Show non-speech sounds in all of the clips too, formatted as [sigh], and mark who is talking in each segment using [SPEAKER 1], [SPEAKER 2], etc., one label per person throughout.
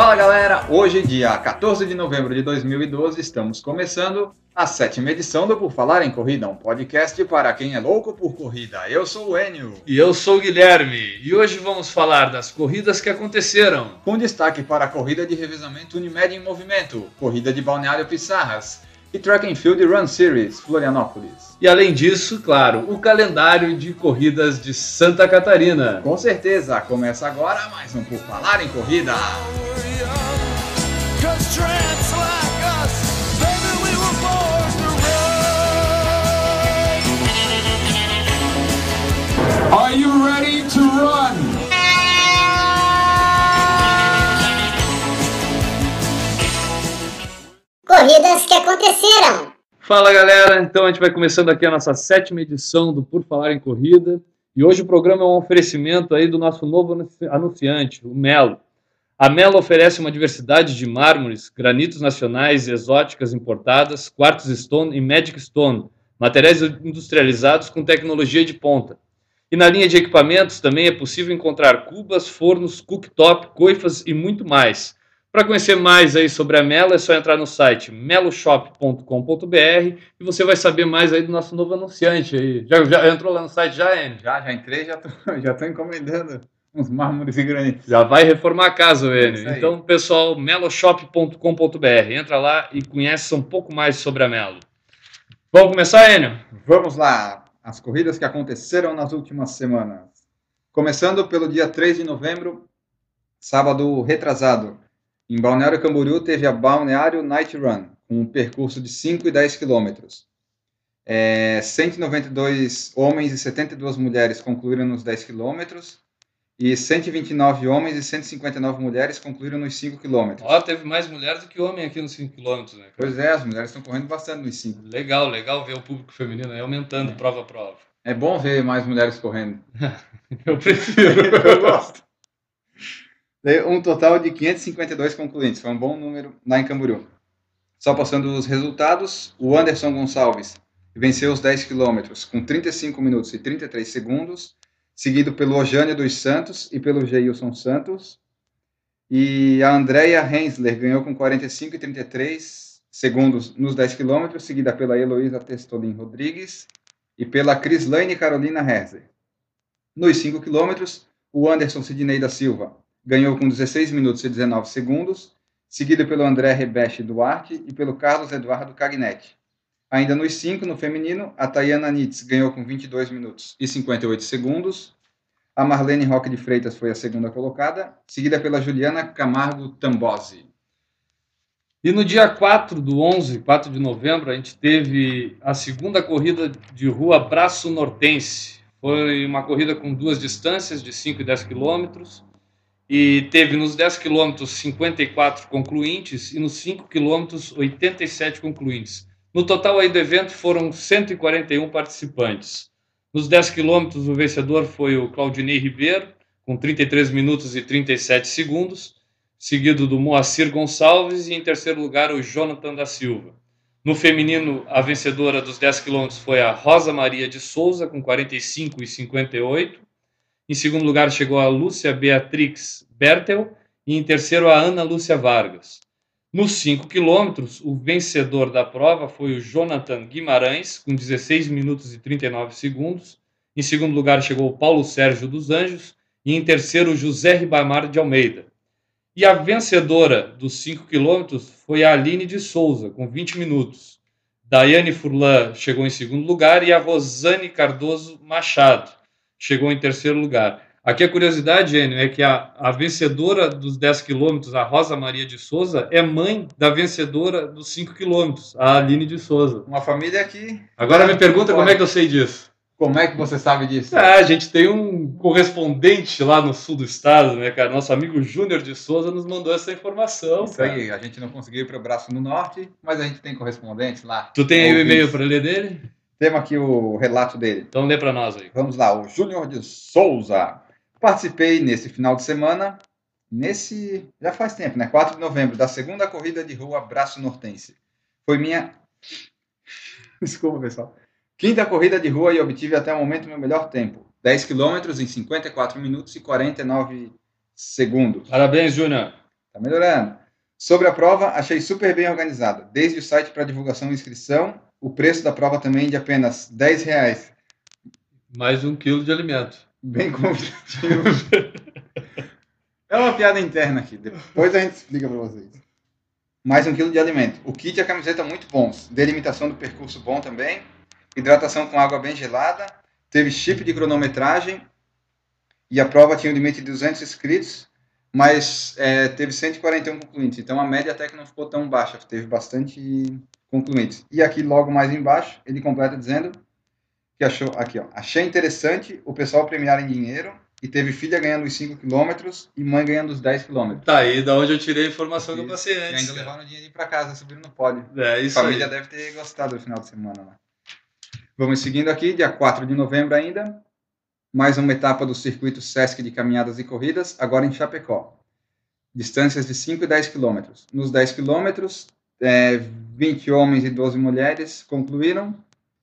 [SPEAKER 1] Fala galera, hoje, dia 14 de novembro de 2012, estamos começando a sétima edição do Por Falar em Corrida, um podcast para quem é louco por corrida. Eu sou o Enio.
[SPEAKER 2] E eu sou o Guilherme, e hoje vamos falar das corridas que aconteceram.
[SPEAKER 1] Com destaque para a corrida de revezamento Unimed em Movimento, corrida de Balneário Pissarras e Track and Field Run Series, Florianópolis.
[SPEAKER 2] E além disso, claro, o calendário de corridas de Santa Catarina.
[SPEAKER 1] Com certeza, começa agora mais um Por Falar em Corrida.
[SPEAKER 3] Are you ready to run?
[SPEAKER 4] Corridas que aconteceram.
[SPEAKER 2] Fala galera, então a gente vai começando aqui a nossa sétima edição do Por Falar em Corrida. E hoje o programa é um oferecimento aí do nosso novo anunciante, o Melo. A Melo oferece uma diversidade de mármores, granitos nacionais e exóticas importadas, quartz stone e magic stone, materiais industrializados com tecnologia de ponta. E na linha de equipamentos também é possível encontrar cubas, fornos, cooktop, coifas e muito mais. Para conhecer mais aí sobre a Melo, é só entrar no site meloshop.com.br e você vai saber mais aí do nosso novo anunciante aí. Já, já entrou lá no site já, Enio?
[SPEAKER 1] Já, já entrei, já tô, [laughs] já tô encomendando uns mármores e granitos.
[SPEAKER 2] Já vai reformar a casa, Enio.
[SPEAKER 1] aí.
[SPEAKER 2] Então, pessoal, meloshop.com.br. Entra lá e conheça um pouco mais sobre a Melo. Vamos começar, Enio?
[SPEAKER 1] Vamos lá, as corridas que aconteceram nas últimas semanas. Começando pelo dia 3 de novembro, sábado retrasado. Em Balneário Camboriú teve a Balneário Night Run, com um percurso de 5 e 10 quilômetros. É, 192 homens e 72 mulheres concluíram nos 10 quilômetros e 129 homens e 159 mulheres concluíram nos 5 quilômetros.
[SPEAKER 2] Ó, teve mais mulher do que homem aqui nos 5 km, né? cara?
[SPEAKER 1] Pois é, as mulheres estão correndo bastante nos 5.
[SPEAKER 2] Legal, legal ver o público feminino aí aumentando prova a prova.
[SPEAKER 1] É bom ver mais mulheres correndo. [laughs]
[SPEAKER 2] Eu prefiro. [laughs]
[SPEAKER 1] Eu gosto. Um total de 552 concluintes, foi um bom número lá em Camboriú. Só passando os resultados, o Anderson Gonçalves venceu os 10 quilômetros com 35 minutos e 33 segundos, seguido pelo Ojânia dos Santos e pelo Geilson Santos. E a Andrea Hensler ganhou com 45 e 33 segundos nos 10 quilômetros, seguida pela Heloísa Testolin Rodrigues e pela Crislaine Carolina Herzer. Nos 5 quilômetros, o Anderson Sidney da Silva ganhou com 16 minutos e 19 segundos, seguido pelo André Rebeche Duarte e pelo Carlos Eduardo Cagnetti. Ainda nos 5, no feminino, a Tayana Nitz ganhou com 22 minutos e 58 segundos. A Marlene Roque de Freitas foi a segunda colocada, seguida pela Juliana Camargo Tambosi.
[SPEAKER 2] E no dia 4 do 11, 4 de novembro, a gente teve a segunda corrida de rua Braço Nortense. Foi uma corrida com duas distâncias, de 5 e 10 quilômetros. E teve nos 10 quilômetros 54 concluintes e nos 5 quilômetros 87 concluintes. No total aí do evento foram 141 participantes. Nos 10 quilômetros o vencedor foi o Claudinei Ribeiro, com 33 minutos e 37 segundos, seguido do Moacir Gonçalves e em terceiro lugar o Jonathan da Silva. No feminino, a vencedora dos 10 quilômetros foi a Rosa Maria de Souza, com 45 e 58. Em segundo lugar chegou a Lúcia Beatrix Bertel e em terceiro a Ana Lúcia Vargas. Nos 5 quilômetros, o vencedor da prova foi o Jonathan Guimarães, com 16 minutos e 39 segundos. Em segundo lugar chegou o Paulo Sérgio dos Anjos e em terceiro o José Ribamar de Almeida. E a vencedora dos 5 quilômetros foi a Aline de Souza, com 20 minutos. Daiane Furlan chegou em segundo lugar e a Rosane Cardoso Machado chegou em terceiro lugar. Aqui a curiosidade, Enio, é que a, a vencedora dos 10 quilômetros, a Rosa Maria de Souza, é mãe da vencedora dos 5 quilômetros, a Aline de Souza.
[SPEAKER 1] Uma família que.
[SPEAKER 2] Agora me pergunta como é que eu sei disso.
[SPEAKER 1] Como é que você sabe disso?
[SPEAKER 2] Ah, a gente tem um correspondente lá no sul do estado, né, cara? Nosso amigo Júnior de Souza nos mandou essa informação.
[SPEAKER 1] Isso
[SPEAKER 2] cara.
[SPEAKER 1] aí, a gente não conseguiu ir para o braço no norte, mas a gente tem correspondente lá.
[SPEAKER 2] Tu tem aí o e-mail para ler dele?
[SPEAKER 1] Temos aqui o relato dele.
[SPEAKER 2] Então lê para nós aí.
[SPEAKER 1] Vamos lá, o Júnior de Souza. Participei nesse final de semana, nesse. Já faz tempo, né? 4 de novembro, da segunda corrida de rua Braço Nortense. Foi minha. [laughs] Desculpa, pessoal. Quinta corrida de rua e obtive até o momento meu melhor tempo. 10 quilômetros em 54 minutos e 49 segundos.
[SPEAKER 2] Parabéns, Júnior.
[SPEAKER 1] Tá melhorando. Sobre a prova, achei super bem organizada. Desde o site para divulgação e inscrição, o preço da prova também de apenas 10 reais.
[SPEAKER 2] Mais um quilo de alimento.
[SPEAKER 1] Bem [laughs] convidativo. é uma piada interna aqui. Depois a gente explica para vocês. Mais um quilo de alimento. O kit e a camiseta muito bons. Delimitação do percurso bom também. Hidratação com água bem gelada. Teve chip de cronometragem. E a prova tinha um limite de 200 inscritos. Mas é, teve 141 concluintes. Então a média até que não ficou tão baixa. Teve bastante concluintes. E aqui logo mais embaixo, ele completa dizendo que achou, aqui ó, achei interessante o pessoal premiar em dinheiro e teve filha ganhando os 5 km e mãe ganhando os 10 km.
[SPEAKER 2] Tá aí da onde eu tirei a informação que eu passei
[SPEAKER 1] E
[SPEAKER 2] antes.
[SPEAKER 1] ainda
[SPEAKER 2] cara.
[SPEAKER 1] levaram o dinheirinho para casa, subiram no pódio.
[SPEAKER 2] É
[SPEAKER 1] A
[SPEAKER 2] isso
[SPEAKER 1] família
[SPEAKER 2] aí.
[SPEAKER 1] deve ter gostado do final de semana lá. Vamos seguindo aqui, dia 4 de novembro ainda. Mais uma etapa do circuito Sesc de caminhadas e corridas, agora em Chapecó. Distâncias de 5 e 10 quilômetros. Nos 10 quilômetros, é, 20 homens e 12 mulheres concluíram,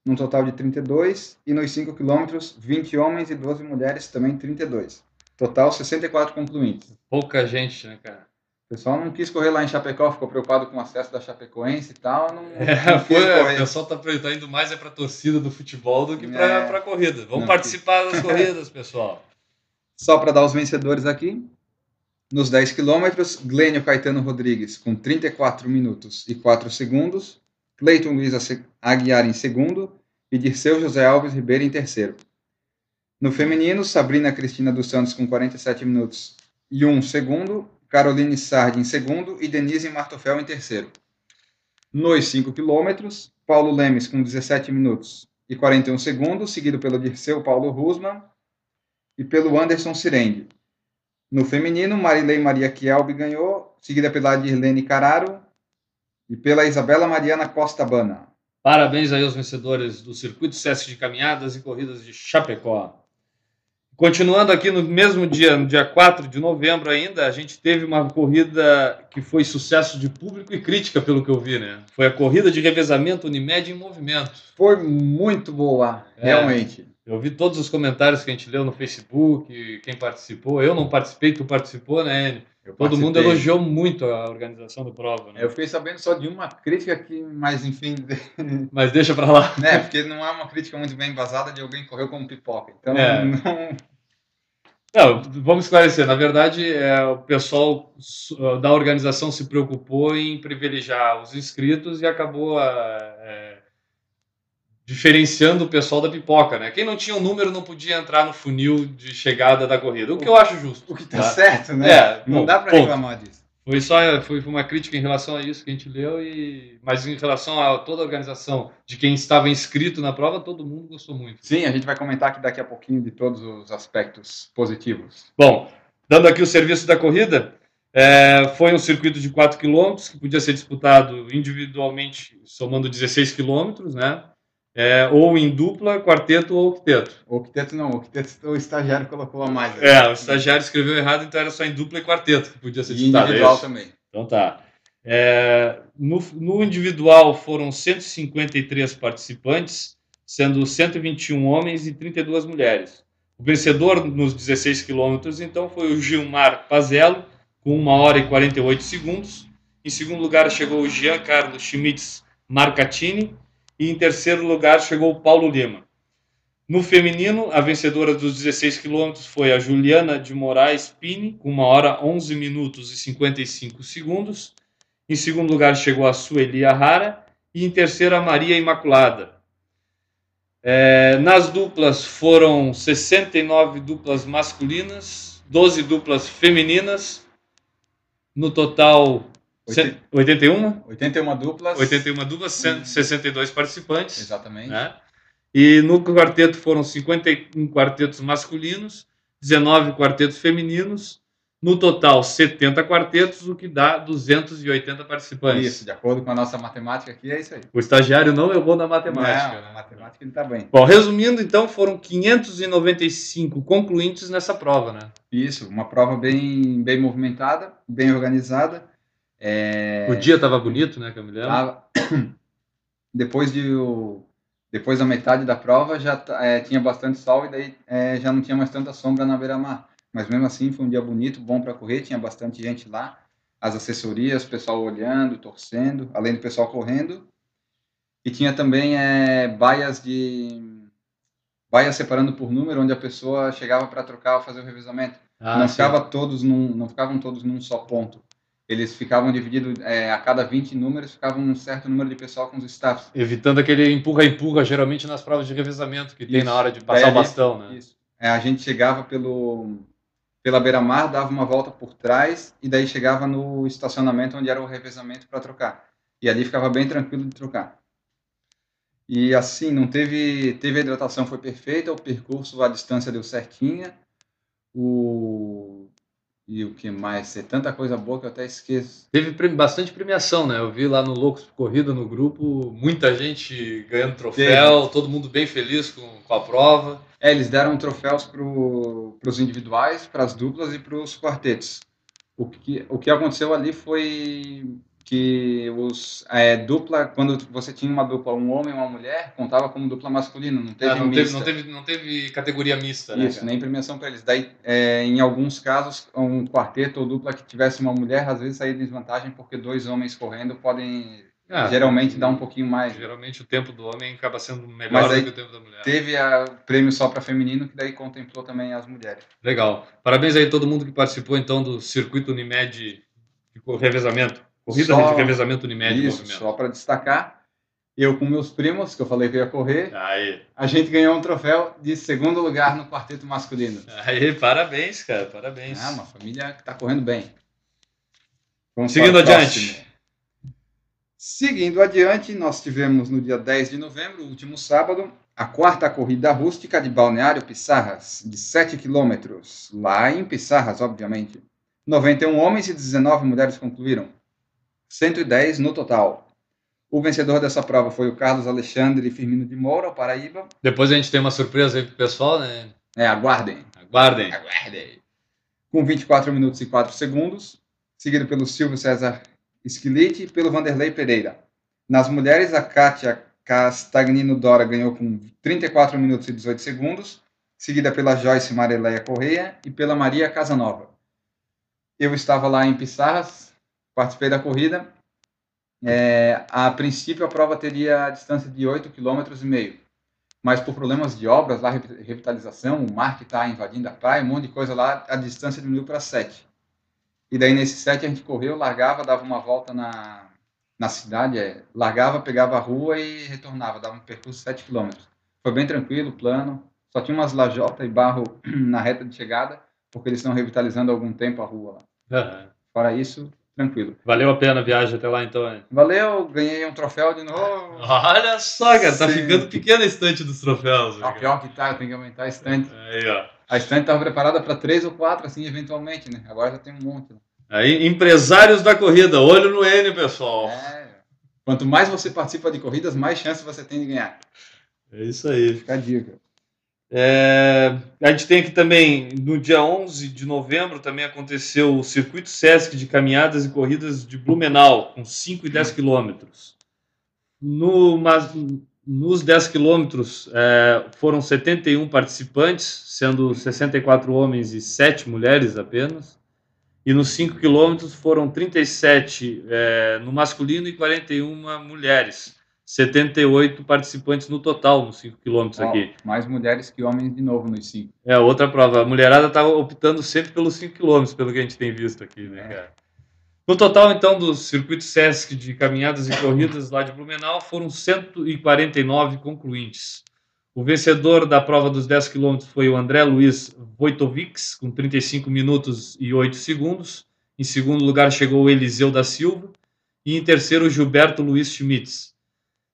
[SPEAKER 1] num total de 32. E nos 5 quilômetros, 20 homens e 12 mulheres, também 32. Total, 64 concluintes.
[SPEAKER 2] Pouca gente, né, cara?
[SPEAKER 1] O pessoal não quis correr lá em Chapecó, ficou preocupado com o acesso da Chapecoense e tal. Não,
[SPEAKER 2] É,
[SPEAKER 1] não quis
[SPEAKER 2] foi, o pessoal tá, tá indo mais é pra torcida do futebol do que pra,
[SPEAKER 1] É.
[SPEAKER 2] pra corrida. Vamos participar das corridas, pessoal. [laughs]
[SPEAKER 1] Só para dar os vencedores aqui. Nos 10 quilômetros, Glênio Caetano Rodrigues com 34 minutos e 4 segundos. Cleiton Luiz Aguiar em segundo. E Dirceu José Alves Ribeiro em terceiro. No feminino, Sabrina Cristina dos Santos com 47 minutos e 1 segundo. Caroline Sardi em segundo e Denise Martofel em terceiro. Nos 5 quilômetros, Paulo Lemes com 17 minutos e 41 segundos, seguido pelo Dirceu Paulo Rusman e pelo Anderson Sirende. No feminino, Marilei Maria Chialbi ganhou, seguida pela Dirlene Cararo e pela Isabela Mariana Costa Bana.
[SPEAKER 2] Parabéns aí aos vencedores do Circuito Sesc de Caminhadas e Corridas de Chapecó. Continuando aqui no mesmo dia, no dia 4 de novembro ainda, a gente teve uma corrida que foi sucesso de público e crítica, pelo que eu vi, né? Foi a corrida de revezamento Unimed em movimento.
[SPEAKER 1] Foi muito boa,
[SPEAKER 2] É.
[SPEAKER 1] realmente.
[SPEAKER 2] Eu vi todos os comentários que a gente leu no Facebook, quem participou. Eu não participei, tu participou, né?
[SPEAKER 1] Eu
[SPEAKER 2] Todo mundo elogiou muito a organização do prova, né?
[SPEAKER 1] Eu fiquei sabendo só de uma crítica aqui, mas enfim, [laughs]
[SPEAKER 2] Mas deixa pra lá.
[SPEAKER 1] né? Porque não é uma crítica muito bem embasada de alguém que correu como pipoca. Então,
[SPEAKER 2] É.
[SPEAKER 1] não,
[SPEAKER 2] Não, vamos esclarecer. Na verdade, é, o pessoal da organização se preocupou em privilegiar os inscritos e acabou ah, é, diferenciando o pessoal da pipoca, né? Quem não tinha o número não podia entrar no funil de chegada da corrida, o que eu acho justo.
[SPEAKER 1] o que tá
[SPEAKER 2] tá?
[SPEAKER 1] certo, né?
[SPEAKER 2] É,
[SPEAKER 1] não
[SPEAKER 2] bom,
[SPEAKER 1] dá para reclamar disso.
[SPEAKER 2] Foi só foi uma crítica em relação a isso que a gente leu e mas em relação a toda a organização de quem estava inscrito na prova, todo mundo gostou muito.
[SPEAKER 1] Sim, a gente vai comentar aqui daqui a pouquinho de todos os aspectos positivos.
[SPEAKER 2] Bom, dando aqui o serviço da corrida, é, foi um circuito de 4 km que podia ser disputado individualmente, somando 16 km, né? É, ou em dupla, quarteto ou octeto.
[SPEAKER 1] Octeto não, octeto o estagiário colocou a mais.
[SPEAKER 2] É, o estagiário escreveu errado, então era só em dupla e quarteto que podia ser
[SPEAKER 1] E
[SPEAKER 2] disputado. é
[SPEAKER 1] individual também.
[SPEAKER 2] Então tá. É, no, no individual foram 153 participantes, sendo 121 homens e 32 mulheres. O vencedor nos 16 quilômetros, então, foi o Gilmar Pazello, com 1 hora e 48 segundos. Em segundo lugar chegou o Giancarlo Schmitz Marcatini. E em terceiro lugar chegou o Paulo Lima. No feminino, a vencedora dos 16 quilômetros foi a Juliana de Moraes Pini, com 1 hora 11 minutos e 55 segundos. Em segundo lugar chegou a Sueli Arrara. E em terceiro a Maria Imaculada. É, nas duplas foram 69 duplas masculinas, 12 duplas femininas. No total,
[SPEAKER 1] Oitenta-
[SPEAKER 2] 81?
[SPEAKER 1] 81 duplas.
[SPEAKER 2] 81 duplas, 162 participantes.
[SPEAKER 1] Exatamente.
[SPEAKER 2] Né? E no quarteto foram 51 quartetos masculinos, 19 quartetos femininos, no total 70 quartetos, o que dá 280 participantes.
[SPEAKER 1] Isso, de acordo com a nossa matemática aqui, é isso aí.
[SPEAKER 2] O estagiário não errou na matemática.
[SPEAKER 1] Não,
[SPEAKER 2] né?
[SPEAKER 1] na matemática ele tá bem.
[SPEAKER 2] Bom, resumindo, então, foram 595 concluintes nessa prova, né?
[SPEAKER 1] Isso, uma prova bem, bem movimentada, bem organizada. É,
[SPEAKER 2] O dia estava bonito, né, Camilhão?
[SPEAKER 1] tava- [coughs] depois de o- depois da metade da prova já tá- é, tinha bastante sol e daí é, já não tinha mais tanta sombra na beira-mar. Mas mesmo assim foi um dia bonito, bom para correr, tinha bastante gente lá. as assessorias, o pessoal olhando, torcendo, além do pessoal correndo. E tinha também é, baias de baias separando por número, onde a pessoa chegava para trocar ou fazer o revezamento.
[SPEAKER 2] Ah,
[SPEAKER 1] não,
[SPEAKER 2] sim.
[SPEAKER 1] ficava todos num, não ficavam todos num só ponto. Eles ficavam divididos, é, a cada 20 números, ficava um certo número de pessoal com os staffs.
[SPEAKER 2] Evitando aquele empurra-empurra, geralmente nas provas de revezamento que tem
[SPEAKER 1] Isso.
[SPEAKER 2] na hora de
[SPEAKER 1] Daí
[SPEAKER 2] passar o bastão, né?
[SPEAKER 1] Isso. É, a gente chegava pelo pela beira-mar, dava uma volta por trás e daí chegava no estacionamento onde era o revezamento para trocar. E ali ficava bem tranquilo de trocar. E assim, não teve teve a hidratação foi perfeita, o percurso, a distância deu certinha. O e o que mais? É tanta coisa boa que eu até esqueço.
[SPEAKER 2] Teve bastante premiação, né? Eu vi lá no Loucos por Corrida, no grupo, muita gente ganhando troféu, todo mundo bem feliz com, com a prova.
[SPEAKER 1] É, eles deram troféus para os individuais, para as duplas e para os quartetos. O que, o que aconteceu ali foi que os é, dupla, quando você tinha uma dupla, um homem e uma mulher, contava como dupla masculina, não teve
[SPEAKER 2] Ah, não, teve, não, teve, não teve categoria mista, né?
[SPEAKER 1] Isso,
[SPEAKER 2] cara?
[SPEAKER 1] nem premiação para eles. Daí, é, em alguns casos, um quarteto ou dupla que tivesse uma mulher, às vezes saía em desvantagem porque dois homens correndo podem
[SPEAKER 2] Ah,
[SPEAKER 1] geralmente dar um pouquinho mais.
[SPEAKER 2] Geralmente o tempo do homem acaba sendo melhor do que o tempo da mulher.
[SPEAKER 1] Teve a prêmio só para feminino, que daí contemplou também as mulheres.
[SPEAKER 2] Legal. Parabéns aí a todo mundo que participou então do circuito Unimed de revezamento. Corrida
[SPEAKER 1] Só-
[SPEAKER 2] de revezamento Unimed
[SPEAKER 1] Isso,
[SPEAKER 2] movimento.
[SPEAKER 1] só para destacar, eu com meus primos, que eu falei que eu ia correr,
[SPEAKER 2] Aí.
[SPEAKER 1] a gente ganhou um troféu de segundo lugar no quarteto masculino.
[SPEAKER 2] Aí, parabéns, cara, parabéns.
[SPEAKER 1] Ah, uma família que está correndo bem. Vamos
[SPEAKER 2] Seguindo adiante.
[SPEAKER 1] Seguindo adiante, nós tivemos no dia 10 de novembro, último sábado, a quarta corrida rústica de Balneário Pissarras, de 7 quilômetros, lá em Pissarras, obviamente. 91 homens e 19 mulheres concluíram, 110 no total. O vencedor dessa prova foi o Carlos Alexandre Firmino de Moura, Paraíba.
[SPEAKER 2] Depois a gente tem uma surpresa aí pro pessoal, né?
[SPEAKER 1] É, aguardem.
[SPEAKER 2] Aguardem.
[SPEAKER 1] Aguardem. Com 24 minutos e 4 segundos, seguido pelo Silvio César Schilite e pelo Vanderlei Pereira. Nas mulheres, a Kátia Castagnino Dora ganhou com 34 minutos e 18 segundos, seguida pela Joyce Marileia Correia e pela Maria Casanova. Eu estava lá em Pissarras, participei da corrida. É, a princípio, a prova teria a distância de 8,5 km, mas por problemas de obras, lá, revi- revitalização, o mar que está invadindo a praia, um monte de coisa lá, a distância diminuiu para 7. E daí, nesse 7, a gente correu, largava, dava uma volta na, na cidade, é, largava, pegava a rua e retornava, dava um percurso de 7 km. Foi bem tranquilo, plano, só tinha umas lajotas e barro [clears throat] na reta de chegada, porque eles estão revitalizando há algum tempo a rua lá.
[SPEAKER 2] Aham.
[SPEAKER 1] Fora isso, tranquilo.
[SPEAKER 2] Valeu a pena a viagem até lá, então. hein?
[SPEAKER 1] Valeu, ganhei um troféu de novo.
[SPEAKER 2] Olha só, cara, tá
[SPEAKER 1] Sim.
[SPEAKER 2] ficando pequena a estante dos troféus. né,
[SPEAKER 1] Ah, pior que tá, tem que aumentar a estante.
[SPEAKER 2] Aí, ó.
[SPEAKER 1] A estante estava preparada para três ou quatro, assim, eventualmente, né? Agora já tem um monte. né?
[SPEAKER 2] Aí, empresários da corrida, olho no N, pessoal.
[SPEAKER 1] É. Quanto mais você participa de corridas, mais chance você tem de ganhar.
[SPEAKER 2] É isso aí.
[SPEAKER 1] Fica a dica.
[SPEAKER 2] É, a gente tem aqui também, no dia 11 de novembro, também aconteceu o Circuito Sesc de Caminhadas e Corridas de Blumenau, com 5 e 10 quilômetros. No, nos 10 quilômetros é, foram 71 participantes, sendo 64 homens e 7 mulheres apenas. E nos 5 quilômetros foram 37 é, no masculino e 41 mulheres. 78 participantes no total nos 5 quilômetros aqui.
[SPEAKER 1] mais mulheres que homens de novo nos cinco.
[SPEAKER 2] É, outra prova. A mulherada tá optando sempre pelos 5 km, pelo que a gente tem visto aqui, né,
[SPEAKER 1] É.
[SPEAKER 2] cara? No total, então, dos circuitos Sesc de caminhadas e corridas lá de Blumenau, foram 149 concluintes. O vencedor da prova dos 10 km foi o André Luiz Wojtovics, com 35 minutos e 8 segundos. Em segundo lugar chegou o Eliseu da Silva. E em terceiro, o Gilberto Luiz Schmitz.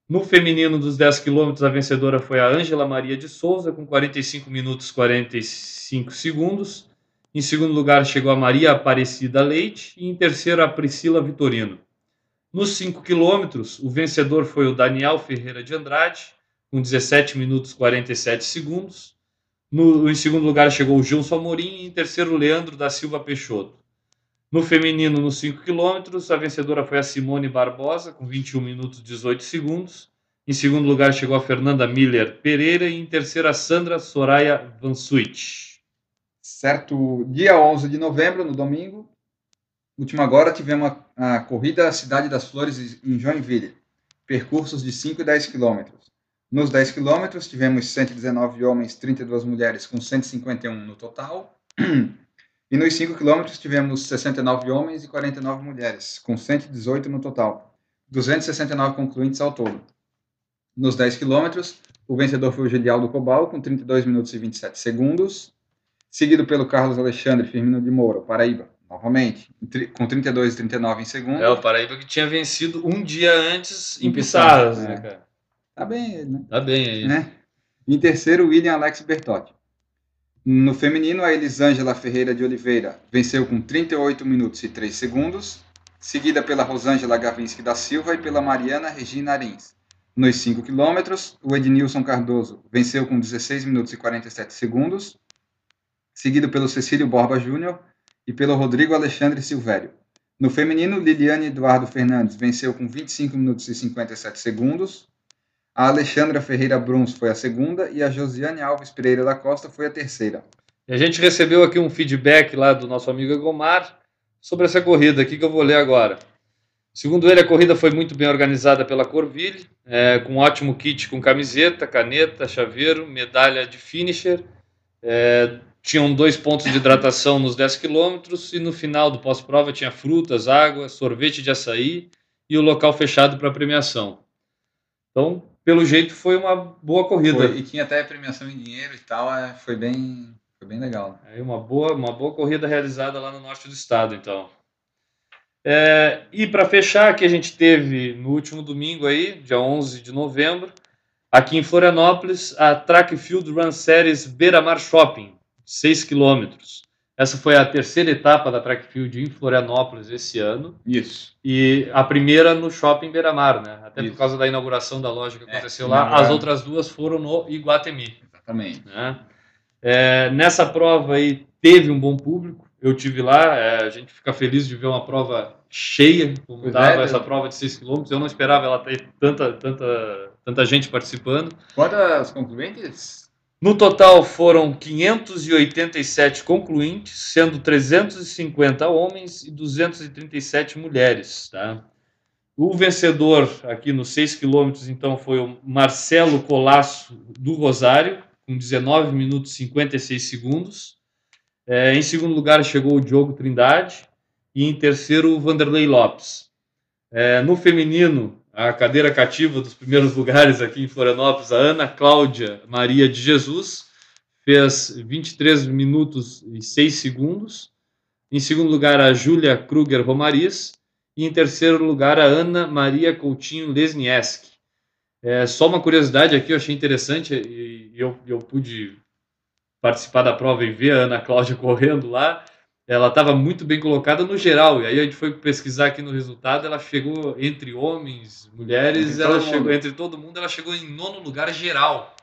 [SPEAKER 2] No feminino dos 10 quilômetros, a vencedora foi a Ângela Maria de Souza, com 45 minutos e 45 segundos. Em segundo lugar, chegou a Maria Aparecida Leite. E em terceiro, a Priscila Vitorino. Nos 5 quilômetros, o vencedor foi o Daniel Ferreira de Andrade, com 17 minutos e 47 segundos. No, em segundo lugar, chegou o Gilson Amorim. E em terceiro, Leandro da Silva Peixoto. No feminino, nos 5 quilômetros, a vencedora foi a Simone Barbosa, com 21 minutos e 18 segundos. Em segundo lugar, chegou a Fernanda Miller Pereira. E em terceiro, a Sandra Soraya Vansuit.
[SPEAKER 1] Certo dia 11 de novembro, no domingo, Último agora, tivemos a, a corrida Cidade das Flores em Joinville. Percursos de 5 e 10 quilômetros. Nos 10 quilômetros, tivemos 119 homens, 32 mulheres, com 151 no total. [clears throat] E nos 5 quilômetros, tivemos 69 homens e 49 mulheres, com 118 no total. 269 concluintes ao todo. Nos 10 quilômetros, o vencedor foi o Gilialdo Cobal, com 32 minutos e 27 segundos, seguido pelo Carlos Alexandre Firmino de Moura, Paraíba, novamente, com 32 e 39 em segundo.
[SPEAKER 2] É o Paraíba que tinha vencido um dia antes em Pissadas, né,
[SPEAKER 1] é.
[SPEAKER 2] cara?
[SPEAKER 1] Tá bem ele, né?
[SPEAKER 2] Tá bem aí.
[SPEAKER 1] né? Em terceiro, William Alex Bertotti. No feminino, a Elisângela Ferreira de Oliveira venceu com 38 minutos e 3 segundos, seguida pela Rosângela Gavinski da Silva e pela Mariana Regina Arins. Nos 5 quilômetros, o Ednilson Cardoso venceu com 16 minutos e 47 segundos, seguido pelo Cecílio Borba Júnior e pelo Rodrigo Alexandre Silvério. No feminino, Liliane Eduardo Fernandes venceu com 25 minutos e 57 segundos, a Alexandra Ferreira Bruns foi a segunda e a Josiane Alves Pereira da Costa foi a terceira.
[SPEAKER 2] E a gente recebeu aqui um feedback lá do nosso amigo Egomar sobre essa corrida aqui que eu vou ler agora. Segundo ele, a corrida foi muito bem organizada pela Corville, é, com um ótimo kit com camiseta, caneta, chaveiro, medalha de finisher. É, tinham dois pontos de hidratação nos 10 quilômetros e no final do pós-prova tinha frutas, água, sorvete de açaí e o local fechado para premiação. Então, pelo jeito, foi uma boa corrida.
[SPEAKER 1] Foi, e tinha até premiação em dinheiro e tal, é, foi bem, foi bem legal.
[SPEAKER 2] Aí uma boa, uma boa corrida realizada lá no norte do estado, então. É, e para fechar, aqui a gente teve no último domingo aí, dia 11 de novembro, aqui em Florianópolis, a Track Field Run Series Beira Mar Shopping, 6 quilômetros. Essa foi a terceira etapa da Track Field em Florianópolis esse ano
[SPEAKER 1] Isso.
[SPEAKER 2] e a primeira no Shopping Beira Mar, né? Até por
[SPEAKER 1] Isso.
[SPEAKER 2] causa da inauguração da loja que
[SPEAKER 1] É,
[SPEAKER 2] aconteceu lá. As outras duas foram no Iguatemi
[SPEAKER 1] Exatamente.
[SPEAKER 2] né? É, nessa prova aí teve um bom público, eu tive lá, é, a gente fica feliz de ver uma prova cheia, como
[SPEAKER 1] Pois é,
[SPEAKER 2] essa prova de 6 km, eu não esperava ela ter tanta, tanta, tanta gente participando.
[SPEAKER 1] Quantas concluintes?
[SPEAKER 2] No total foram 587 concluintes, sendo 350 homens e 237 mulheres. Tá? O vencedor aqui nos 6 quilômetros, então, foi o Marcelo Colasso do Rosário, com 19 minutos e 56 segundos. É, em segundo lugar chegou o Diogo Trindade e em terceiro o Vanderlei Lopes. É, no feminino, a cadeira cativa dos primeiros [laughs] lugares aqui em Florianópolis, a Ana Cláudia Maria de Jesus, fez 23 minutos e 6 segundos. Em segundo lugar, a Júlia Kruger Romariz. E em terceiro lugar, a Ana Maria Coutinho Lesnieski. É, só uma curiosidade aqui, eu achei interessante, e eu, eu pude participar da prova e ver a Ana Cláudia [laughs] correndo lá. Ela estava muito bem colocada no geral, e aí a gente foi pesquisar aqui no resultado, ela chegou entre homens, mulheres,
[SPEAKER 1] Entre
[SPEAKER 2] ela chegou
[SPEAKER 1] mundo.
[SPEAKER 2] entre todo mundo, ela chegou em nono lugar geral.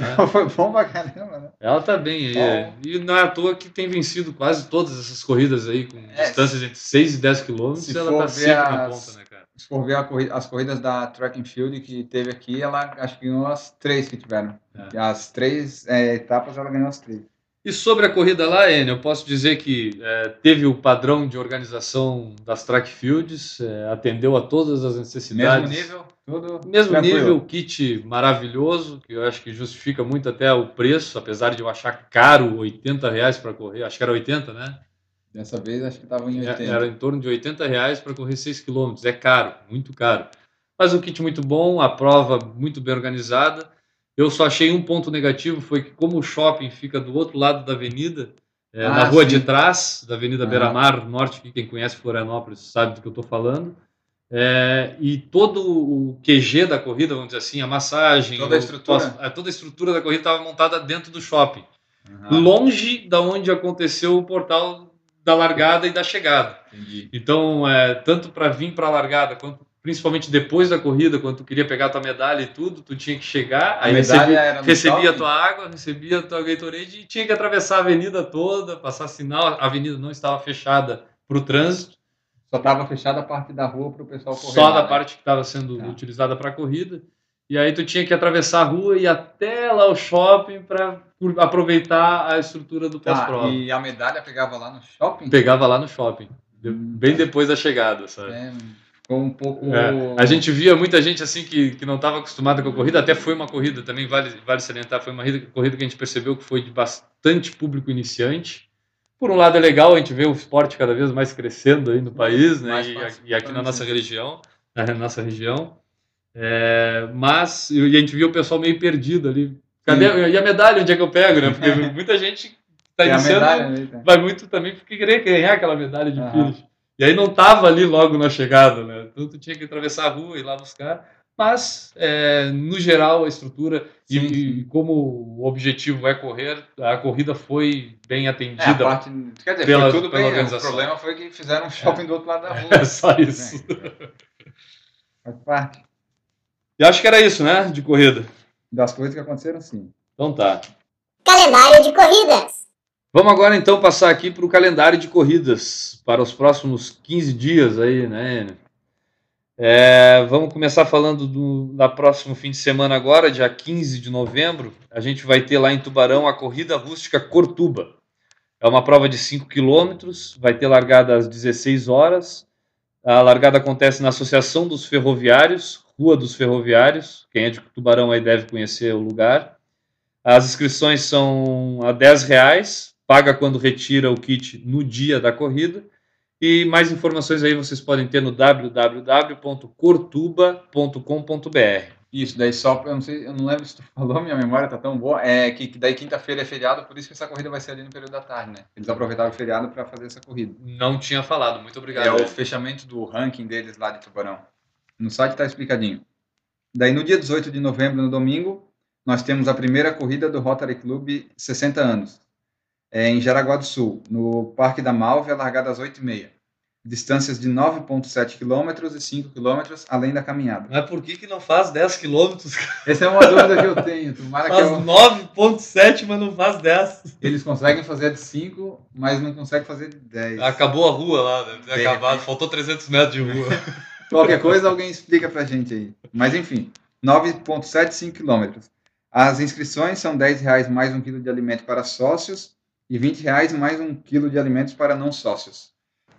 [SPEAKER 2] né? [laughs]
[SPEAKER 1] Foi bom pra caramba, né?
[SPEAKER 2] Ela tá bem aí. É. E não é à toa que tem vencido quase todas essas corridas aí, com
[SPEAKER 1] É,
[SPEAKER 2] distâncias entre 6 e 10 quilômetros,
[SPEAKER 1] se
[SPEAKER 2] ela tá sempre na
[SPEAKER 1] as-
[SPEAKER 2] ponta, né, cara?
[SPEAKER 1] Se for ver a corri- as corridas da Track and Field que teve aqui, ela acho que ganhou as três que tiveram.
[SPEAKER 2] É.
[SPEAKER 1] As três é, etapas ela ganhou as três.
[SPEAKER 2] E sobre a corrida lá, Enio, eu posso dizer que é, teve o padrão de organização das track fields, é, atendeu a todas as
[SPEAKER 1] Mesmo
[SPEAKER 2] necessidades.
[SPEAKER 1] nível, tudo.
[SPEAKER 2] Mesmo
[SPEAKER 1] tranquilo.
[SPEAKER 2] nível, kit maravilhoso, que eu acho que justifica muito até o preço, apesar de eu achar caro 80 reais para correr. Acho que era 80, né?
[SPEAKER 1] Dessa vez acho que tava em
[SPEAKER 2] É,
[SPEAKER 1] 80.
[SPEAKER 2] Era em torno de 80 reais para correr 6 km. É caro, muito caro. Mas o kit muito bom, a prova muito bem organizada. Eu só achei um ponto negativo, foi que como o shopping fica do outro lado da avenida, é,
[SPEAKER 1] Ah,
[SPEAKER 2] na rua de
[SPEAKER 1] sim.
[SPEAKER 2] trás, da Avenida
[SPEAKER 1] Ah.
[SPEAKER 2] Beira-Mar Norte, que quem conhece Florianópolis sabe do que eu estou falando, é, e todo o QG da corrida, vamos dizer assim, a massagem,
[SPEAKER 1] Toda a
[SPEAKER 2] o
[SPEAKER 1] estrutura.
[SPEAKER 2] pós- é, toda a estrutura da corrida estava montada dentro do shopping
[SPEAKER 1] Aham,
[SPEAKER 2] longe da onde aconteceu o portal da largada e da chegada.
[SPEAKER 1] entendi.
[SPEAKER 2] Então, é, tanto para vir para a largada, quanto principalmente depois da corrida, quando tu queria pegar tua medalha e tudo, tu tinha que chegar,
[SPEAKER 1] A
[SPEAKER 2] aí recebia, recebia tua água, recebia tua Gatorade e tinha que atravessar a avenida toda, passar sinal, a avenida não estava fechada para o trânsito,
[SPEAKER 1] Só tava fechada a parte da rua para o pessoal correr.
[SPEAKER 2] só
[SPEAKER 1] lá,
[SPEAKER 2] da
[SPEAKER 1] né?
[SPEAKER 2] parte que estava sendo
[SPEAKER 1] Tá.
[SPEAKER 2] utilizada para a corrida. E aí tu tinha que atravessar a rua e até lá o shopping para aproveitar a estrutura do
[SPEAKER 1] Tá,
[SPEAKER 2] pós-prova.
[SPEAKER 1] e a medalha pegava lá no shopping?
[SPEAKER 2] Pegava lá no shopping. de- bem depois da chegada, sabe?
[SPEAKER 1] É, ficou um pouco.
[SPEAKER 2] É, a gente via muita gente assim que, que não estava acostumada com a corrida, até foi uma corrida também, vale, vale salientar, foi uma corrida, que a gente percebeu que foi de bastante público iniciante. Por um lado é legal, a gente vê o esporte cada vez mais crescendo aí no país, né? E, e aqui na nossa
[SPEAKER 1] sim.
[SPEAKER 2] região, [laughs] na nossa região. É, mas e a gente viu o pessoal meio perdido ali. Cadê e a medalha? Onde é que eu pego, né? Porque [laughs] muita gente está iniciando
[SPEAKER 1] medalha tá?
[SPEAKER 2] vai muito também porque querer ganhar aquela medalha de finish. E aí não tava ali logo na chegada, né? Então tu tinha que atravessar a rua e ir lá buscar. Mas, é, no geral, a estrutura e,
[SPEAKER 1] Sim,
[SPEAKER 2] e como o objetivo é correr, a corrida foi bem
[SPEAKER 1] É, a
[SPEAKER 2] atendida.
[SPEAKER 1] parte, quer dizer,
[SPEAKER 2] pela-
[SPEAKER 1] foi tudo
[SPEAKER 2] pela
[SPEAKER 1] bem. O
[SPEAKER 2] organização.
[SPEAKER 1] problema foi que fizeram um shopping do outro lado da rua.
[SPEAKER 2] É [laughs] só isso.
[SPEAKER 1] Faz parte
[SPEAKER 2] E acho que era isso, né? De corrida.
[SPEAKER 1] das coisas que aconteceram, sim.
[SPEAKER 2] Então tá.
[SPEAKER 4] Calendário de corridas.
[SPEAKER 2] Vamos agora então passar aqui para o calendário de corridas para os próximos 15 dias aí, né? É, vamos começar falando do da próximo fim de semana agora, dia 15 de novembro. A gente vai ter lá em Tubarão a corrida rústica Cortuba. É uma prova de 5 quilômetros, vai ter largada às 16 horas. A largada acontece na Associação dos Ferroviários, Rua dos Ferroviários. Quem é de Tubarão aí deve conhecer o lugar. As inscrições são a 10 reais, paga quando retira o kit no dia da corrida. E mais informações aí vocês podem ter no www.cortuba.com.br.
[SPEAKER 1] Isso, daí só, eu não sei, eu não lembro se tu falou, minha memória tá tão boa, é que, que daí quinta-feira é feriado, por isso que essa corrida vai ser ali no período da tarde, né? Eles aproveitaram o feriado para fazer essa corrida.
[SPEAKER 2] Não tinha falado, muito obrigado.
[SPEAKER 1] É o fechamento do ranking deles lá de Tubarão. No site tá explicadinho. Daí no dia 18 de novembro, no domingo, nós temos a primeira corrida do Rotary Club 60 anos, é, em Jaraguá do Sul, no Parque da Malve, a largada às 8h30. Distâncias de 9,7 km e 5 km, além da caminhada.
[SPEAKER 2] Mas por que, que não faz 10 quilômetros?
[SPEAKER 1] Essa é uma dúvida que eu tenho. Tomara
[SPEAKER 2] Faz
[SPEAKER 1] eu...
[SPEAKER 2] 9,7, mas não faz 10.
[SPEAKER 1] eles conseguem fazer de 5, mas não conseguem fazer de 10.
[SPEAKER 2] Acabou a rua lá, deve ter acabado.
[SPEAKER 1] bem.
[SPEAKER 2] Faltou 300 metros de rua. [laughs]
[SPEAKER 1] Qualquer coisa, alguém explica pra gente aí. Mas enfim, 9,75 quilômetros. As inscrições são 10 reais mais um quilo de alimento para sócios e 20 reais mais um quilo de alimentos para não sócios.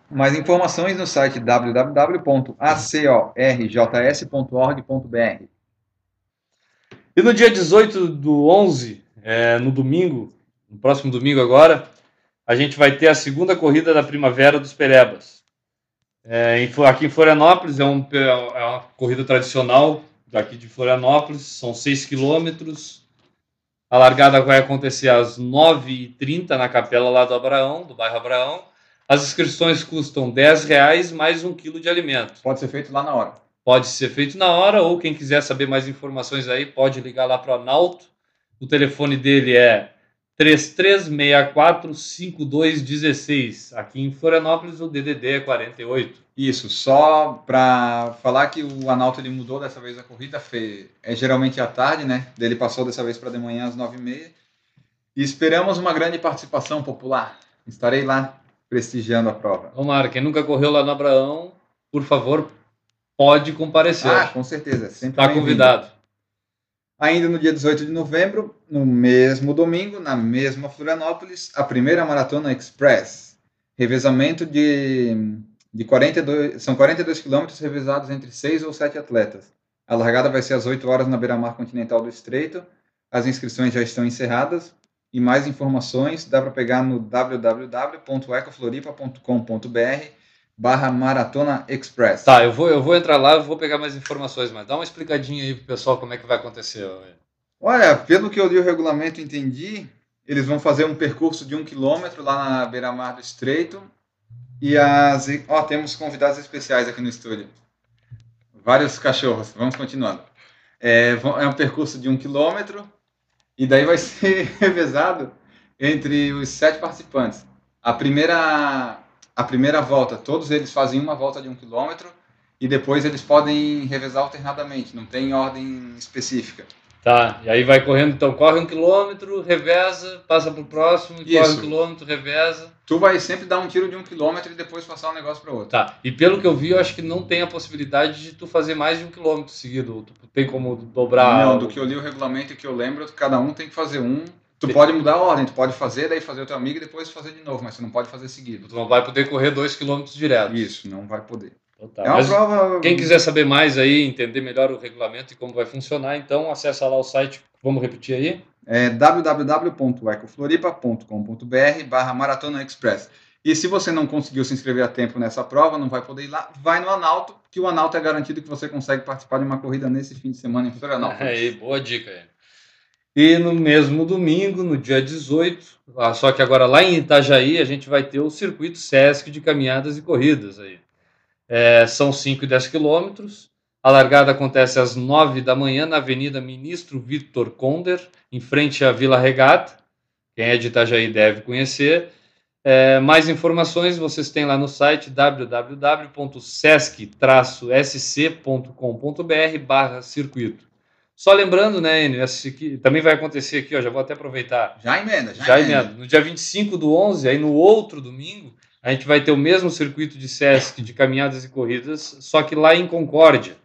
[SPEAKER 1] Mais informações no site www.acorjs.org.br.
[SPEAKER 2] E no dia 18 do 11, é, no domingo, no próximo domingo agora, a gente vai ter a segunda corrida da Primavera dos Perebas. É, aqui em Florianópolis, é, um, é uma corrida tradicional daqui de Florianópolis, são 6 quilômetros. A largada vai acontecer às 9h30 na capela lá do Abraão, do bairro Abraão. As inscrições custam 10 reais mais um quilo de alimento.
[SPEAKER 1] Pode ser feito lá na hora.
[SPEAKER 2] Pode ser feito na hora, ou quem quiser saber mais informações aí, pode ligar lá para o Analto. O telefone dele é 3364-5216. Aqui em Florianópolis, o DDD é 48.
[SPEAKER 1] Isso, só para falar que o Analto ele mudou dessa vez a corrida, fe- é geralmente à tarde, né? Ele passou dessa vez para de manhã às 9h30. E esperamos uma grande participação popular. Estarei lá prestigiando a prova.
[SPEAKER 2] Tomara, quem nunca correu lá no Abraão, por favor, pode comparecer.
[SPEAKER 1] Ah, com certeza. Sempre
[SPEAKER 2] Está convidado.
[SPEAKER 1] Ainda no dia 18 de novembro, no mesmo domingo, na mesma Florianópolis, a primeira Maratona Express. Revezamento de, de 42, são 42 quilômetros revezados entre 6 ou 7 atletas. A largada vai ser às 8 horas na beira-mar continental do Estreito. As inscrições já estão encerradas. E mais informações dá para pegar no www.ecofloripa.com.br barra Maratona Express.
[SPEAKER 2] Tá, eu vou, eu vou entrar lá, eu vou pegar mais informações, mas dá uma explicadinha aí pro pessoal como é que vai acontecer.
[SPEAKER 1] Olha, pelo que eu li o regulamento e entendi, eles vão fazer um percurso de um quilômetro lá na beira-mar do Estreito. E as. Ó, temos convidados especiais aqui no estúdio. Vários cachorros. Vamos continuando. É, é um percurso de um quilômetro. E daí vai [laughs] ser revezado entre os sete participantes. A primeira, a primeira volta, todos eles fazem uma volta de um quilômetro. E depois eles podem revezar alternadamente, não tem ordem específica.
[SPEAKER 2] Tá, e aí vai correndo, então corre um quilômetro, reveza, passa pro próximo, corre um
[SPEAKER 1] Isso.
[SPEAKER 2] quilômetro, reveza.
[SPEAKER 1] Tu vai sempre dar um tiro de um quilômetro e depois passar um negócio para outro.
[SPEAKER 2] Tá, e pelo que eu vi, eu acho que não tem a possibilidade de tu fazer mais de um quilômetro seguido. Tu tem como dobrar.
[SPEAKER 1] Não, do que eu li o regulamento e que eu lembro, cada um tem que fazer um Tu pode mudar a ordem, tu pode fazer, daí fazer o teu amigo e depois fazer de novo, mas tu não pode fazer seguido.
[SPEAKER 2] Tu não vai poder correr 2 km direto.
[SPEAKER 1] Isso, não vai poder.
[SPEAKER 2] Tá.
[SPEAKER 1] é uma
[SPEAKER 2] Mas
[SPEAKER 1] prova.
[SPEAKER 2] quem quiser saber mais aí, entender melhor o regulamento e como vai funcionar, então acessa lá o site. Vamos repetir aí?
[SPEAKER 1] É www.ecofloripa.com.br barra Maratona Express. E se você não conseguiu se inscrever a tempo nessa prova, não vai poder ir lá, vai no Analto, que o Analto é garantido que você consegue participar de uma corrida nesse fim de semana em Florianópolis. [laughs]
[SPEAKER 2] Aí, boa dica aí. E no mesmo domingo, no dia 18, ah, só que agora lá em Itajaí, a gente vai ter o circuito Sesc de caminhadas e corridas aí. É, são 5 e 10 quilômetros. A largada acontece às 9 da manhã na Avenida Ministro Vitor Conder, em frente à Vila Regata. Quem é de Itajaí deve conhecer. É, mais informações vocês têm lá no site www.sesc-sc.com.br barra circuito. Só lembrando, né, Enio, aqui, também vai acontecer aqui, ó, já vou até aproveitar.
[SPEAKER 1] Já emenda, já,
[SPEAKER 2] Já
[SPEAKER 1] emenda.
[SPEAKER 2] emendo. No dia 25 do 11, aí no outro domingo, a gente vai ter o mesmo circuito de Sesc de caminhadas e corridas, só que lá em Concórdia.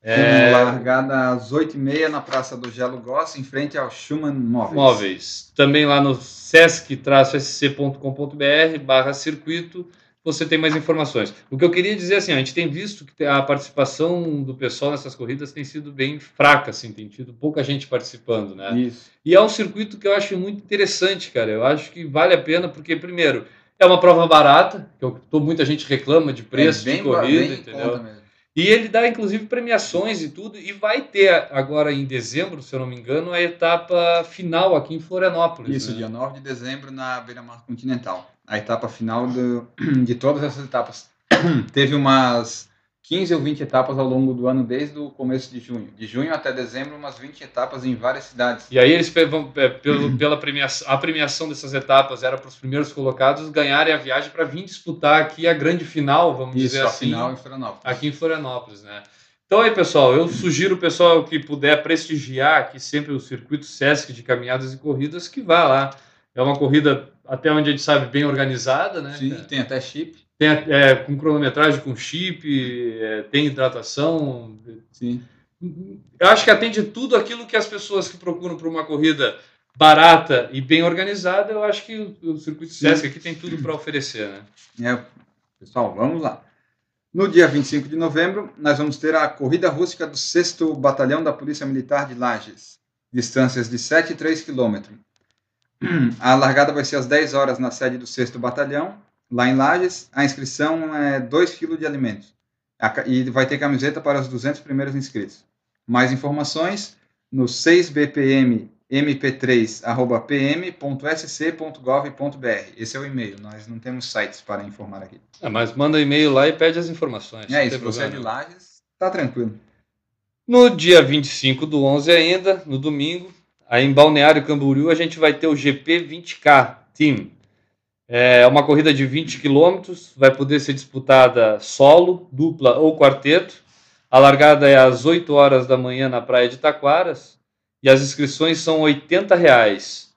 [SPEAKER 1] Com largada às 8h30 na Praça do Gelo Goss, em frente ao Schumann Móveis.
[SPEAKER 2] móveis. Também lá no sesc-sc.com.br barra circuito, você tem mais informações. O que eu queria dizer assim, a gente tem visto que a participação do pessoal nessas corridas tem sido bem fraca, assim, tem tido pouca gente participando, né?
[SPEAKER 1] Isso.
[SPEAKER 2] E é um circuito que eu acho muito interessante, cara. Eu acho que vale a pena, porque, primeiro, é uma prova barata, que eu, tô- muita gente reclama de preço
[SPEAKER 1] É
[SPEAKER 2] de
[SPEAKER 1] bem,
[SPEAKER 2] corrida,
[SPEAKER 1] bem em
[SPEAKER 2] entendeu? E ele dá, inclusive, premiações e tudo. E vai ter agora em dezembro, se eu não me engano, a etapa final aqui em Florianópolis.
[SPEAKER 1] Isso,
[SPEAKER 2] né?
[SPEAKER 1] dia 9 de dezembro na Beira-Mar Continental. A etapa final do- [clears throat] de todas essas etapas. [clears throat] Teve umas 15 ou 20 etapas ao longo do ano, desde o começo de junho. De junho até dezembro, umas 20 etapas em várias cidades.
[SPEAKER 2] E aí eles vão, é, pelo, pela premiação, a premiação dessas etapas era para os primeiros colocados ganharem a viagem para vir disputar aqui a grande final, vamos
[SPEAKER 1] Isso,
[SPEAKER 2] dizer assim,
[SPEAKER 1] final em Florianópolis.
[SPEAKER 2] aqui em Florianópolis, né? Então aí, pessoal, eu sugiro o pessoal que puder prestigiar aqui sempre o circuito Sesc de caminhadas e corridas que vá lá. É uma corrida, até onde a gente sabe, bem organizada, né?
[SPEAKER 1] Sim,
[SPEAKER 2] cara?
[SPEAKER 1] tem até chip.
[SPEAKER 2] Tem é, com cronometragem, com chip, é, tem hidratação.
[SPEAKER 1] Sim.
[SPEAKER 2] Eu acho que atende tudo aquilo que as pessoas que procuram por uma corrida barata e bem organizada, eu acho que o, o circuito
[SPEAKER 1] Sim.
[SPEAKER 2] Sesc aqui tem tudo para oferecer, né?
[SPEAKER 1] É, pessoal, vamos lá. No dia 25 de novembro, nós vamos ter a corrida rústica do 6 Batalhão da Polícia Militar de Lages. Distâncias de 7 e 3 quilômetros. [clears throat] A largada vai ser às 10 horas na sede do 6 Batalhão, lá em Lages. A inscrição é 2 kg de alimentos. E vai ter camiseta para os 200 primeiros inscritos. Mais informações no 6bpm mp3.pm.sc.gov.br. Esse é o e-mail, nós não temos sites para informar aqui.
[SPEAKER 2] É, mas manda e-mail lá e pede as informações.
[SPEAKER 1] É isso, se você é de. Lages, tá tranquilo.
[SPEAKER 2] No dia 25 do 11 ainda, no domingo, aí em Balneário Camboriú, a gente vai ter o GP 20K Team. É uma corrida de 20 quilômetros, vai poder ser disputada solo, dupla ou quarteto. A largada é às 8 horas da manhã na praia de Taquaras e as inscrições são 80 reais.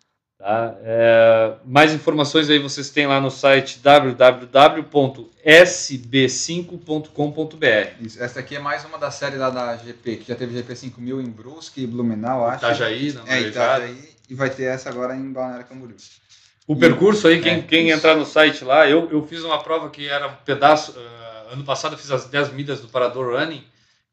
[SPEAKER 2] Tá? É, mais informações aí vocês têm lá no site www.sb5.com.br.
[SPEAKER 1] Isso, essa aqui é mais uma da série lá da GP, que já teve GP 5000 em Brusque e Blumenau, acho.
[SPEAKER 2] Itajaí, não,
[SPEAKER 1] É,
[SPEAKER 2] Marejada.
[SPEAKER 1] Itajaí. E vai ter essa agora em Balneário Camboriú.
[SPEAKER 2] O percurso aí, quem,
[SPEAKER 1] É,
[SPEAKER 2] quem entrar no site lá, eu, eu fiz uma prova que era um pedaço. ah, ano passado eu fiz as 10 milhas do Parador Running,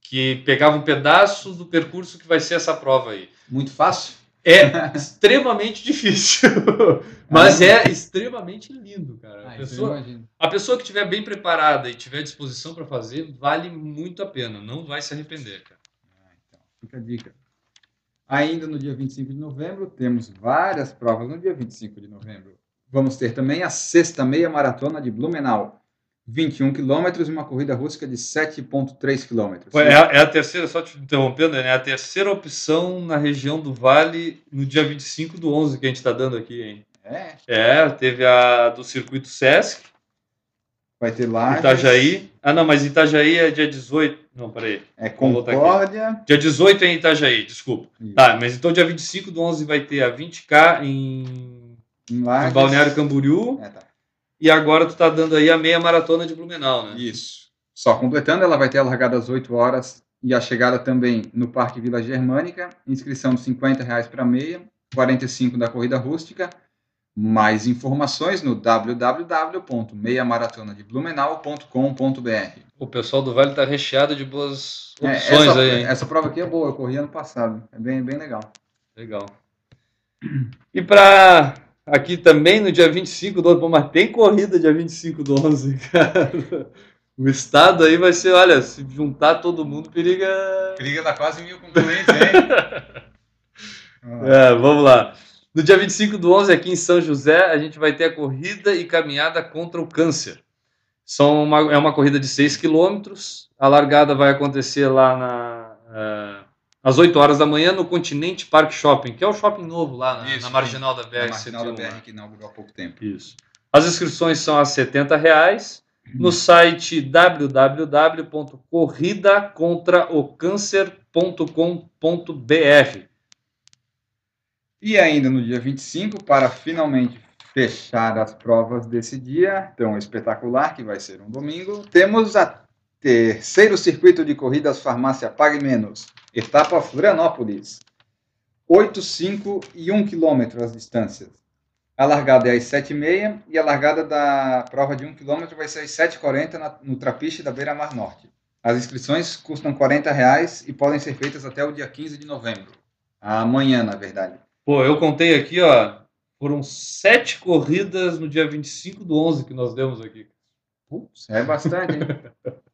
[SPEAKER 2] que pegava um pedaço do percurso que vai ser essa prova aí.
[SPEAKER 1] Muito fácil?
[SPEAKER 2] É extremamente difícil, [laughs] mas é extremamente lindo, cara.
[SPEAKER 1] Ah,
[SPEAKER 2] A pessoa,
[SPEAKER 1] imagino.
[SPEAKER 2] a pessoa que estiver bem preparada e tiver disposição para fazer, vale muito a pena, não vai se arrepender, cara.
[SPEAKER 1] Ah, então, fica a dica. Ainda no dia 25 de novembro, temos várias provas. No dia 25 de novembro, vamos ter também a sexta meia maratona de Blumenau. 21 quilômetros e uma corrida rústica de 7,3 quilômetros.
[SPEAKER 2] É, a- é a terceira, só te interrompendo, né? É a terceira opção na região do Vale no dia 25 do 11 que a gente está dando aqui, hein?
[SPEAKER 1] É,
[SPEAKER 2] É, teve a do circuito Sesc,
[SPEAKER 1] vai ter lá.
[SPEAKER 2] Itajaí. Ah, não, mas Itajaí é dia 18. Não, peraí.
[SPEAKER 1] É. Concórdia.
[SPEAKER 2] Dia 18 é em Itajaí, desculpa.
[SPEAKER 1] Isso.
[SPEAKER 2] Tá, mas então dia 25 do 11 vai ter a 20K em,
[SPEAKER 1] Em
[SPEAKER 2] em
[SPEAKER 1] Lages.
[SPEAKER 2] Balneário Camboriú.
[SPEAKER 1] É, tá.
[SPEAKER 2] E agora tu tá dando aí a meia maratona de Blumenau, né?
[SPEAKER 1] Isso. Só completando, ela vai ter a largada às 8 horas e a chegada também no Parque Vila Germânica. Inscrição de 50 reais para meia. 45 da corrida rústica. Mais informações no www.meiamaratonadeblumenau.com.br.
[SPEAKER 2] O pessoal do Vale está recheado de boas
[SPEAKER 1] É,
[SPEAKER 2] opções
[SPEAKER 1] essa,
[SPEAKER 2] aí. hein?
[SPEAKER 1] essa prova aqui é boa, eu corri ano passado. É bem, bem legal.
[SPEAKER 2] Legal. E para aqui também no dia 25 do 11, pô, mas tem corrida dia 25 do 11, [laughs] cara. O estado aí vai ser, olha, se juntar todo mundo, periga.
[SPEAKER 1] Periga dar quase mil concorrentes, hein? [laughs]
[SPEAKER 2] É, vamos lá. No dia 25 do 11, aqui em São José, a gente vai ter a corrida e caminhada contra o câncer. São uma, é uma corrida de 6 quilômetros. A largada vai acontecer lá na, eh, às 8 horas da manhã no Continente Park Shopping, que é o shopping novo lá na,
[SPEAKER 1] Isso,
[SPEAKER 2] na marginal da
[SPEAKER 1] Na
[SPEAKER 2] BR.
[SPEAKER 1] marginal da
[SPEAKER 2] 101,
[SPEAKER 1] BR que inaugurou há pouco tempo.
[SPEAKER 2] Isso. As inscrições são a 70 reais no site www.corridacontraocâncer.com.br.
[SPEAKER 1] E ainda no dia 25, para finalmente fechar as provas desse dia, tão espetacular, que vai ser um domingo, temos a terceiro circuito de corridas Farmácia Pague Menos, etapa Florianópolis. 8, 5 e 1 quilômetro as distâncias. A largada é às 7h30 e a largada da prova de 1 km vai ser às 7h40 na- no Trapiche da Beira Mar Norte. As inscrições custam 40 reais e podem ser feitas até o dia 15 de novembro. Amanhã, na verdade.
[SPEAKER 2] Pô, eu contei aqui, ó, foram sete corridas no dia 25 do 11 que nós demos aqui.
[SPEAKER 1] Putz, é bastante, hein? [laughs]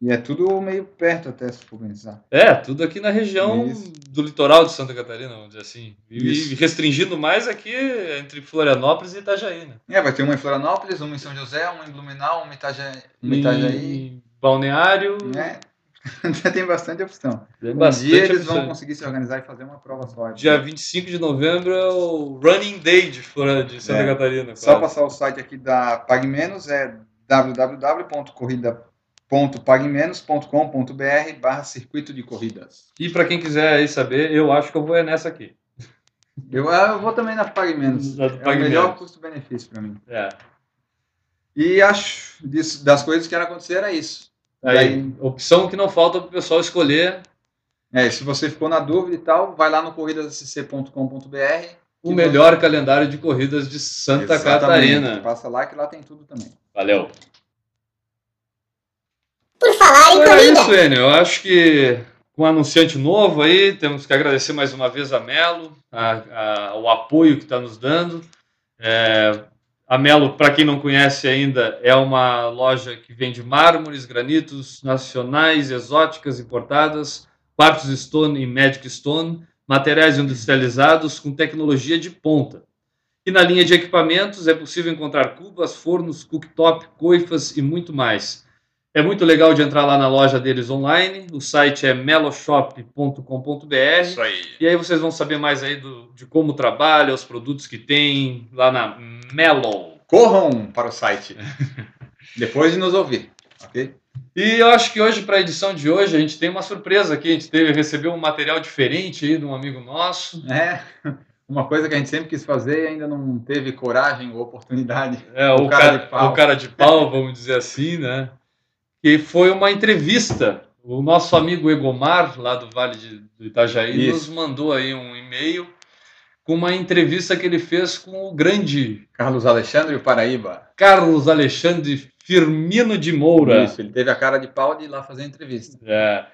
[SPEAKER 1] e é tudo meio perto até, se for pensar.
[SPEAKER 2] É, tudo aqui na região
[SPEAKER 1] Isso.
[SPEAKER 2] do litoral de Santa Catarina, vamos dizer assim. E,
[SPEAKER 1] Isso.
[SPEAKER 2] restringindo mais aqui entre Florianópolis e Itajaí, né?
[SPEAKER 1] É, vai ter uma em Florianópolis, uma em São José, uma em Blumenau, uma em Itajaí. Uma em Itajaí
[SPEAKER 2] Balneário,
[SPEAKER 1] né? [laughs] Tem bastante opção.
[SPEAKER 2] tem
[SPEAKER 1] Um
[SPEAKER 2] bastante
[SPEAKER 1] dia eles
[SPEAKER 2] opção.
[SPEAKER 1] vão conseguir se organizar e fazer uma prova só.
[SPEAKER 2] Dia 25 de novembro é o Running Day de, de Santa
[SPEAKER 1] É.
[SPEAKER 2] Catarina.
[SPEAKER 1] Só
[SPEAKER 2] quase.
[SPEAKER 1] passar o site aqui da PagMenos, é www.corrida.pagmenos.com.br barra circuito de corridas.
[SPEAKER 2] E para quem quiser aí saber, eu acho que eu vou é nessa aqui.
[SPEAKER 1] Eu, ah, eu vou também na PagMenos.
[SPEAKER 2] Na do
[SPEAKER 1] É o melhor custo-benefício para mim.
[SPEAKER 2] É.
[SPEAKER 1] E acho disso- das coisas que era acontecer era isso.
[SPEAKER 2] Aí,
[SPEAKER 1] Daí-
[SPEAKER 2] opção que não falta para o pessoal escolher
[SPEAKER 1] É, se você ficou na dúvida e tal, vai lá no corridascc.com.br.
[SPEAKER 2] o melhor calendário de corridas de Santa
[SPEAKER 1] Exatamente.
[SPEAKER 2] Catarina.
[SPEAKER 1] Passa lá que lá tem tudo também.
[SPEAKER 2] Valeu.
[SPEAKER 4] Por falar em
[SPEAKER 2] é
[SPEAKER 4] corrida,
[SPEAKER 2] isso, Enio. Eu acho que com um anunciante novo aí, temos que agradecer mais uma vez a Melo, a- a- o apoio que está nos dando. É, a Melo, para quem não conhece ainda, é uma loja que vende mármores, granitos nacionais, exóticas, importadas, quartos Stone e Magic Stone, materiais industrializados com tecnologia de ponta. E na linha de equipamentos é possível encontrar cubas, fornos, cooktop, coifas e muito mais. É muito legal de entrar lá na loja deles online. O site é meloshop.com.br.
[SPEAKER 1] aí.
[SPEAKER 2] E aí vocês vão saber mais aí do, de como trabalha, os produtos que tem lá na Melo.
[SPEAKER 1] Corram para o site. [laughs] Depois de nos ouvir, ok?
[SPEAKER 2] E eu acho que hoje, para a edição de hoje, a gente tem uma surpresa aqui. A gente teve, recebeu um material diferente aí de um amigo nosso.
[SPEAKER 1] É [laughs] uma coisa que a gente sempre quis fazer e ainda não teve coragem ou oportunidade.
[SPEAKER 2] É,
[SPEAKER 1] O
[SPEAKER 2] o,
[SPEAKER 1] cara
[SPEAKER 2] cara,
[SPEAKER 1] de pau.
[SPEAKER 2] o cara de pau, vamos dizer assim, né? Que foi uma entrevista. O nosso amigo Egomar, lá do Vale de, do Itajaí,
[SPEAKER 1] Isso.
[SPEAKER 2] nos mandou aí um e-mail com uma entrevista que ele fez com o grande
[SPEAKER 1] Carlos Alexandre, Paraíba.
[SPEAKER 2] Carlos Alexandre Firmino de Moura.
[SPEAKER 1] Isso, ele teve a cara de pau de ir lá fazer a entrevista.
[SPEAKER 2] É.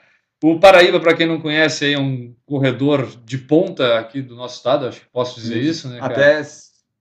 [SPEAKER 2] O Paraíba, para quem não conhece, é um corredor de ponta aqui do nosso estado, acho que posso dizer isso, né? cara?
[SPEAKER 1] Até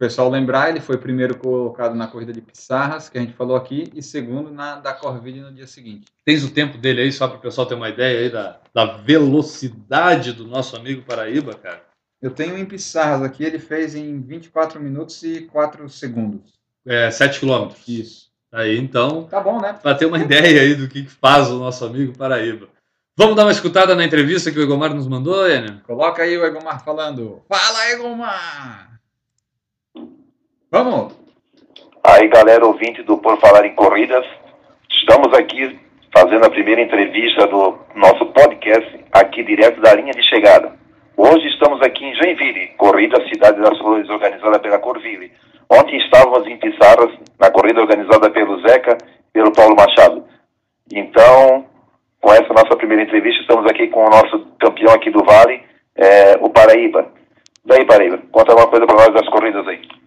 [SPEAKER 1] pessoal lembrar, ele foi primeiro colocado na corrida de Pissarras, que a gente falou aqui, e segundo na da Corvide no dia seguinte.
[SPEAKER 2] Tens o tempo dele aí, só para o pessoal ter uma ideia aí da, da velocidade do nosso amigo Paraíba, cara.
[SPEAKER 1] Eu tenho em Pissarras aqui, ele fez em 24 minutos e 4 segundos.
[SPEAKER 2] É, 7 quilômetros.
[SPEAKER 1] Isso.
[SPEAKER 2] Aí, então,
[SPEAKER 1] Tá bom, né?
[SPEAKER 2] para ter uma ideia aí do que faz o nosso amigo Paraíba. Vamos dar uma escutada na entrevista que o Egomar nos mandou, Enio?
[SPEAKER 1] Coloca aí o Egomar falando. Fala, Egomar! Vamos!
[SPEAKER 5] Aí, galera ouvinte do Por Falar em Corridas, estamos aqui fazendo a primeira entrevista do nosso podcast, aqui direto da linha de chegada. Hoje estamos aqui em Joinville, Corrida Cidade das Flores, organizada pela Corville. Ontem estávamos em Pissarras, na corrida organizada pelo Zeca e pelo Paulo Machado. Então, com essa nossa primeira entrevista, estamos aqui com o nosso campeão aqui do Vale, eh, o Paraíba. Daí, Paraíba, conta uma coisa para nós das corridas aí.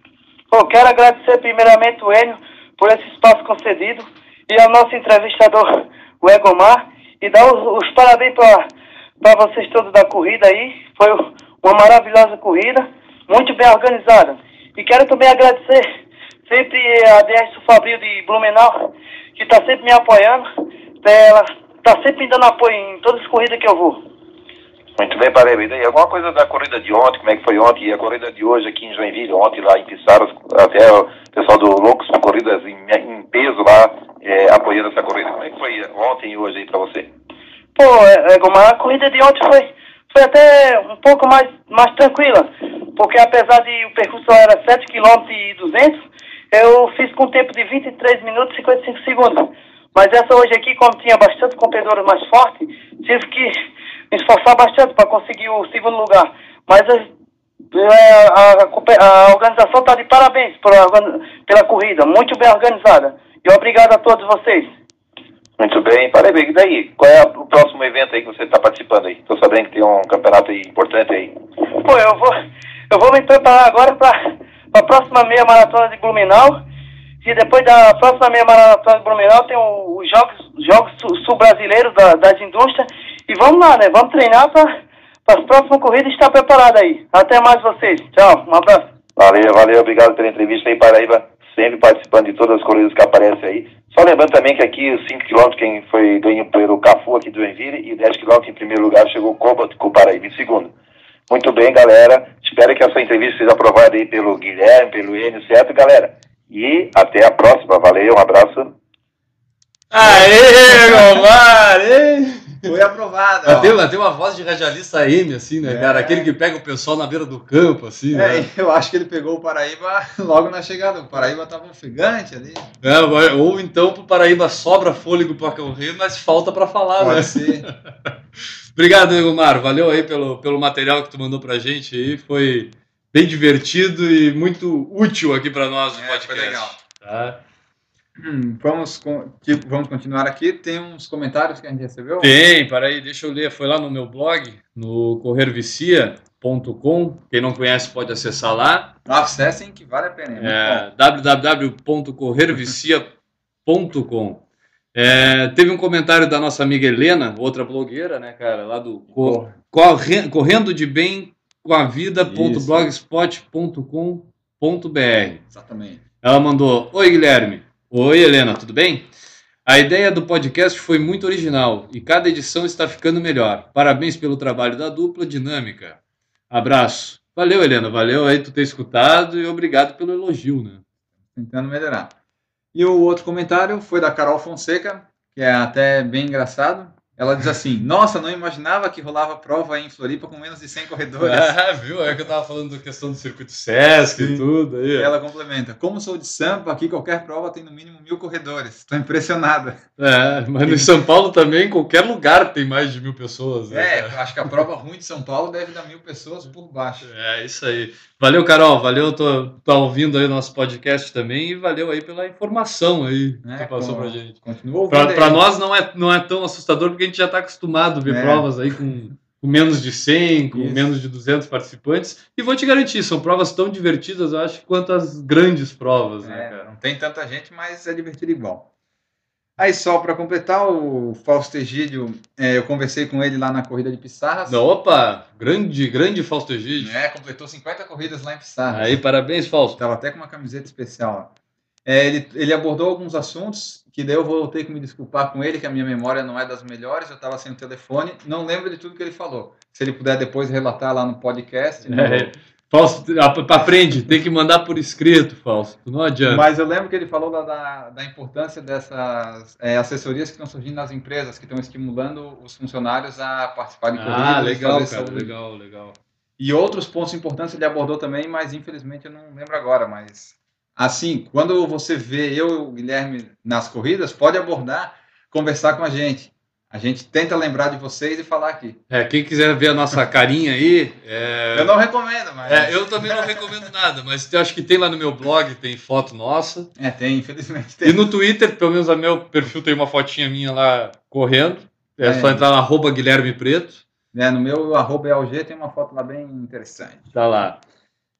[SPEAKER 6] Pô, quero agradecer primeiramente o Enio por esse espaço concedido e ao nosso entrevistador, o Egomar, e dar os, os parabéns para vocês todos da corrida aí. Foi uma maravilhosa corrida, muito bem organizada. E quero também agradecer sempre a DS Fabril de Blumenau, que está sempre me apoiando. Ela está sempre me dando apoio em todas as corridas que eu vou.
[SPEAKER 5] Muito bem, Paraíba. E alguma coisa da corrida de ontem, como é que foi ontem, e a corrida de hoje aqui em Joinville, ontem lá em Pissaras, até o pessoal do Loucos por Corridas em, em peso lá, é, apoiando essa corrida. Como é que foi ontem e hoje aí para você?
[SPEAKER 6] Pô, é, é, Gomar, a corrida de ontem foi, foi até um pouco mais, mais tranquila, porque apesar de o percurso era 7 km e 200, eu fiz com um tempo de 23 minutos e 55 segundos. Mas essa hoje aqui, como tinha bastante competidores mais fortes, tive que me esforçar bastante para conseguir o segundo lugar. Mas a, a, a organização está de parabéns pela, pela corrida, muito bem organizada. E obrigado a todos vocês.
[SPEAKER 5] Muito bem, parabéns. E daí, qual é o próximo evento aí que você está participando aí? Estou sabendo que tem um campeonato aí importante aí.
[SPEAKER 6] Pô, eu vou, eu vou me preparar agora para a próxima meia maratona de Blumenau. E depois da próxima meia maratona de Blumenau tem os Jogos, jogos Sul-Brasileiros da, das Indústrias. E vamos lá, né? Vamos treinar para as próximas corridas estar preparado aí. Até mais vocês. Tchau, um abraço.
[SPEAKER 5] Valeu, valeu, obrigado pela entrevista aí, Paraíba. Sempre participando de todas as corridas que aparecem aí. Só lembrando também que aqui os 5 km quem foi ganho pelo Cafu aqui do Envire e 10 km em primeiro lugar chegou o Cobalt com o Paraíba em segundo. Muito bem, galera. Espero que essa entrevista seja aprovada aí pelo Guilherme, pelo Enio, certo, galera? E até a próxima. Valeu, um abraço.
[SPEAKER 2] Aê, Gomar! [laughs]
[SPEAKER 1] Foi aprovado.
[SPEAKER 2] Ela tem, tem uma voz de radialista M, assim, né, é. cara? Aquele que pega o pessoal na beira do campo, assim,
[SPEAKER 1] é, né? Eu acho que ele pegou o Paraíba [laughs] logo na chegada. O Paraíba tava ofegante ali.
[SPEAKER 2] É, ou então pro Paraíba sobra fôlego para correr, mas falta para falar,
[SPEAKER 1] Pode
[SPEAKER 2] né?
[SPEAKER 1] ser. [laughs]
[SPEAKER 2] Obrigado, Egomar. Valeu aí pelo, pelo material que tu mandou pra gente aí. Foi bem divertido e muito útil aqui para nós no
[SPEAKER 1] é,
[SPEAKER 2] podcast.
[SPEAKER 1] Foi legal.
[SPEAKER 2] Tá?
[SPEAKER 1] Hum, vamos, tipo, vamos continuar aqui. Tem uns comentários que a gente recebeu?
[SPEAKER 2] Tem, peraí, deixa eu ler. Foi lá no meu blog, no corrervicia.com. Quem não conhece pode acessar lá.
[SPEAKER 1] Acessem que vale a pena.
[SPEAKER 2] É, www.corrervicia.com. É, teve um comentário da nossa amiga Helena, outra blogueira, né, cara, lá do Cor Corre Correndo de Bem com a vida.blogspot.com.br.
[SPEAKER 1] Exatamente.
[SPEAKER 2] Ela mandou: Oi, Guilherme. Oi, Helena, tudo bem? A ideia do podcast foi muito original e cada edição está ficando melhor. Parabéns pelo trabalho da dupla dinâmica. Abraço. Valeu, Helena, valeu aí tu ter escutado e obrigado pelo elogio, né?
[SPEAKER 1] Tentando melhorar. E o outro comentário foi da Carol Fonseca, que é até bem engraçado. Ela diz assim: Nossa, não imaginava que rolava prova em Floripa com menos de 100 corredores. [laughs]
[SPEAKER 2] Ah, viu? É que eu tava falando da questão do circuito Sesc Sim. e tudo. Aí.
[SPEAKER 1] E ela complementa: Como sou de Sampa, aqui qualquer prova tem no mínimo mil corredores. Estou impressionada.
[SPEAKER 2] É, mas em São Paulo também, qualquer lugar tem mais de mil pessoas.
[SPEAKER 1] Né? É, acho que a prova ruim de São Paulo deve dar mil pessoas por baixo.
[SPEAKER 2] É, isso aí. Valeu, Carol. Valeu, tô, tô ouvindo aí o nosso podcast também e valeu aí pela informação aí é, que passou com, pra gente.
[SPEAKER 1] Continua
[SPEAKER 2] Para nós não é, não é tão assustador porque a gente já está acostumado a ver é. provas aí com, com, menos de 100, com Isso. menos de 200 participantes. E vou te garantir, são provas tão divertidas, eu acho, quanto as grandes provas, né,
[SPEAKER 1] é, cara? Não tem tanta gente, mas é divertido igual. Aí só para completar, o Fausto Egídio, é, eu conversei com ele lá na corrida de Pissarras.
[SPEAKER 2] Opa, grande, grande Fausto Egídio.
[SPEAKER 1] É, completou 50 corridas lá em Pissarras.
[SPEAKER 2] Aí, parabéns, Fausto.
[SPEAKER 1] Tava até com uma camiseta especial. É, ele, ele abordou alguns assuntos que daí eu vou ter que me desculpar com ele, que a minha memória não é das melhores, eu estava sem o telefone, não lembro de tudo que ele falou. Se ele puder depois relatar lá no podcast. No...
[SPEAKER 2] Fausto, aprende, tem que mandar por escrito, Fausto, não adianta.
[SPEAKER 1] Mas eu lembro que ele falou da, da, da importância dessas é, assessorias que estão surgindo nas empresas, que estão estimulando os funcionários a participar de
[SPEAKER 2] corridas. Ah, legal, cara, saúde. legal, legal.
[SPEAKER 1] E outros pontos importantes ele abordou também, mas infelizmente eu não lembro agora, mas assim, quando você vê eu e o Guilherme nas corridas, pode abordar, conversar com a gente. A gente tenta lembrar de vocês e falar aqui.
[SPEAKER 2] É, quem quiser ver a nossa carinha aí. É...
[SPEAKER 1] Eu não recomendo, mas.
[SPEAKER 2] É, eu também não recomendo nada, mas eu acho que tem lá no meu blog, tem foto nossa.
[SPEAKER 1] É, tem, infelizmente tem.
[SPEAKER 2] E no Twitter, pelo menos no meu perfil tem uma fotinha minha lá correndo. É, é. só entrar na arroba Guilherme Preto.
[SPEAKER 1] né, no meu arroba ELG tem uma foto lá bem interessante.
[SPEAKER 2] Tá lá.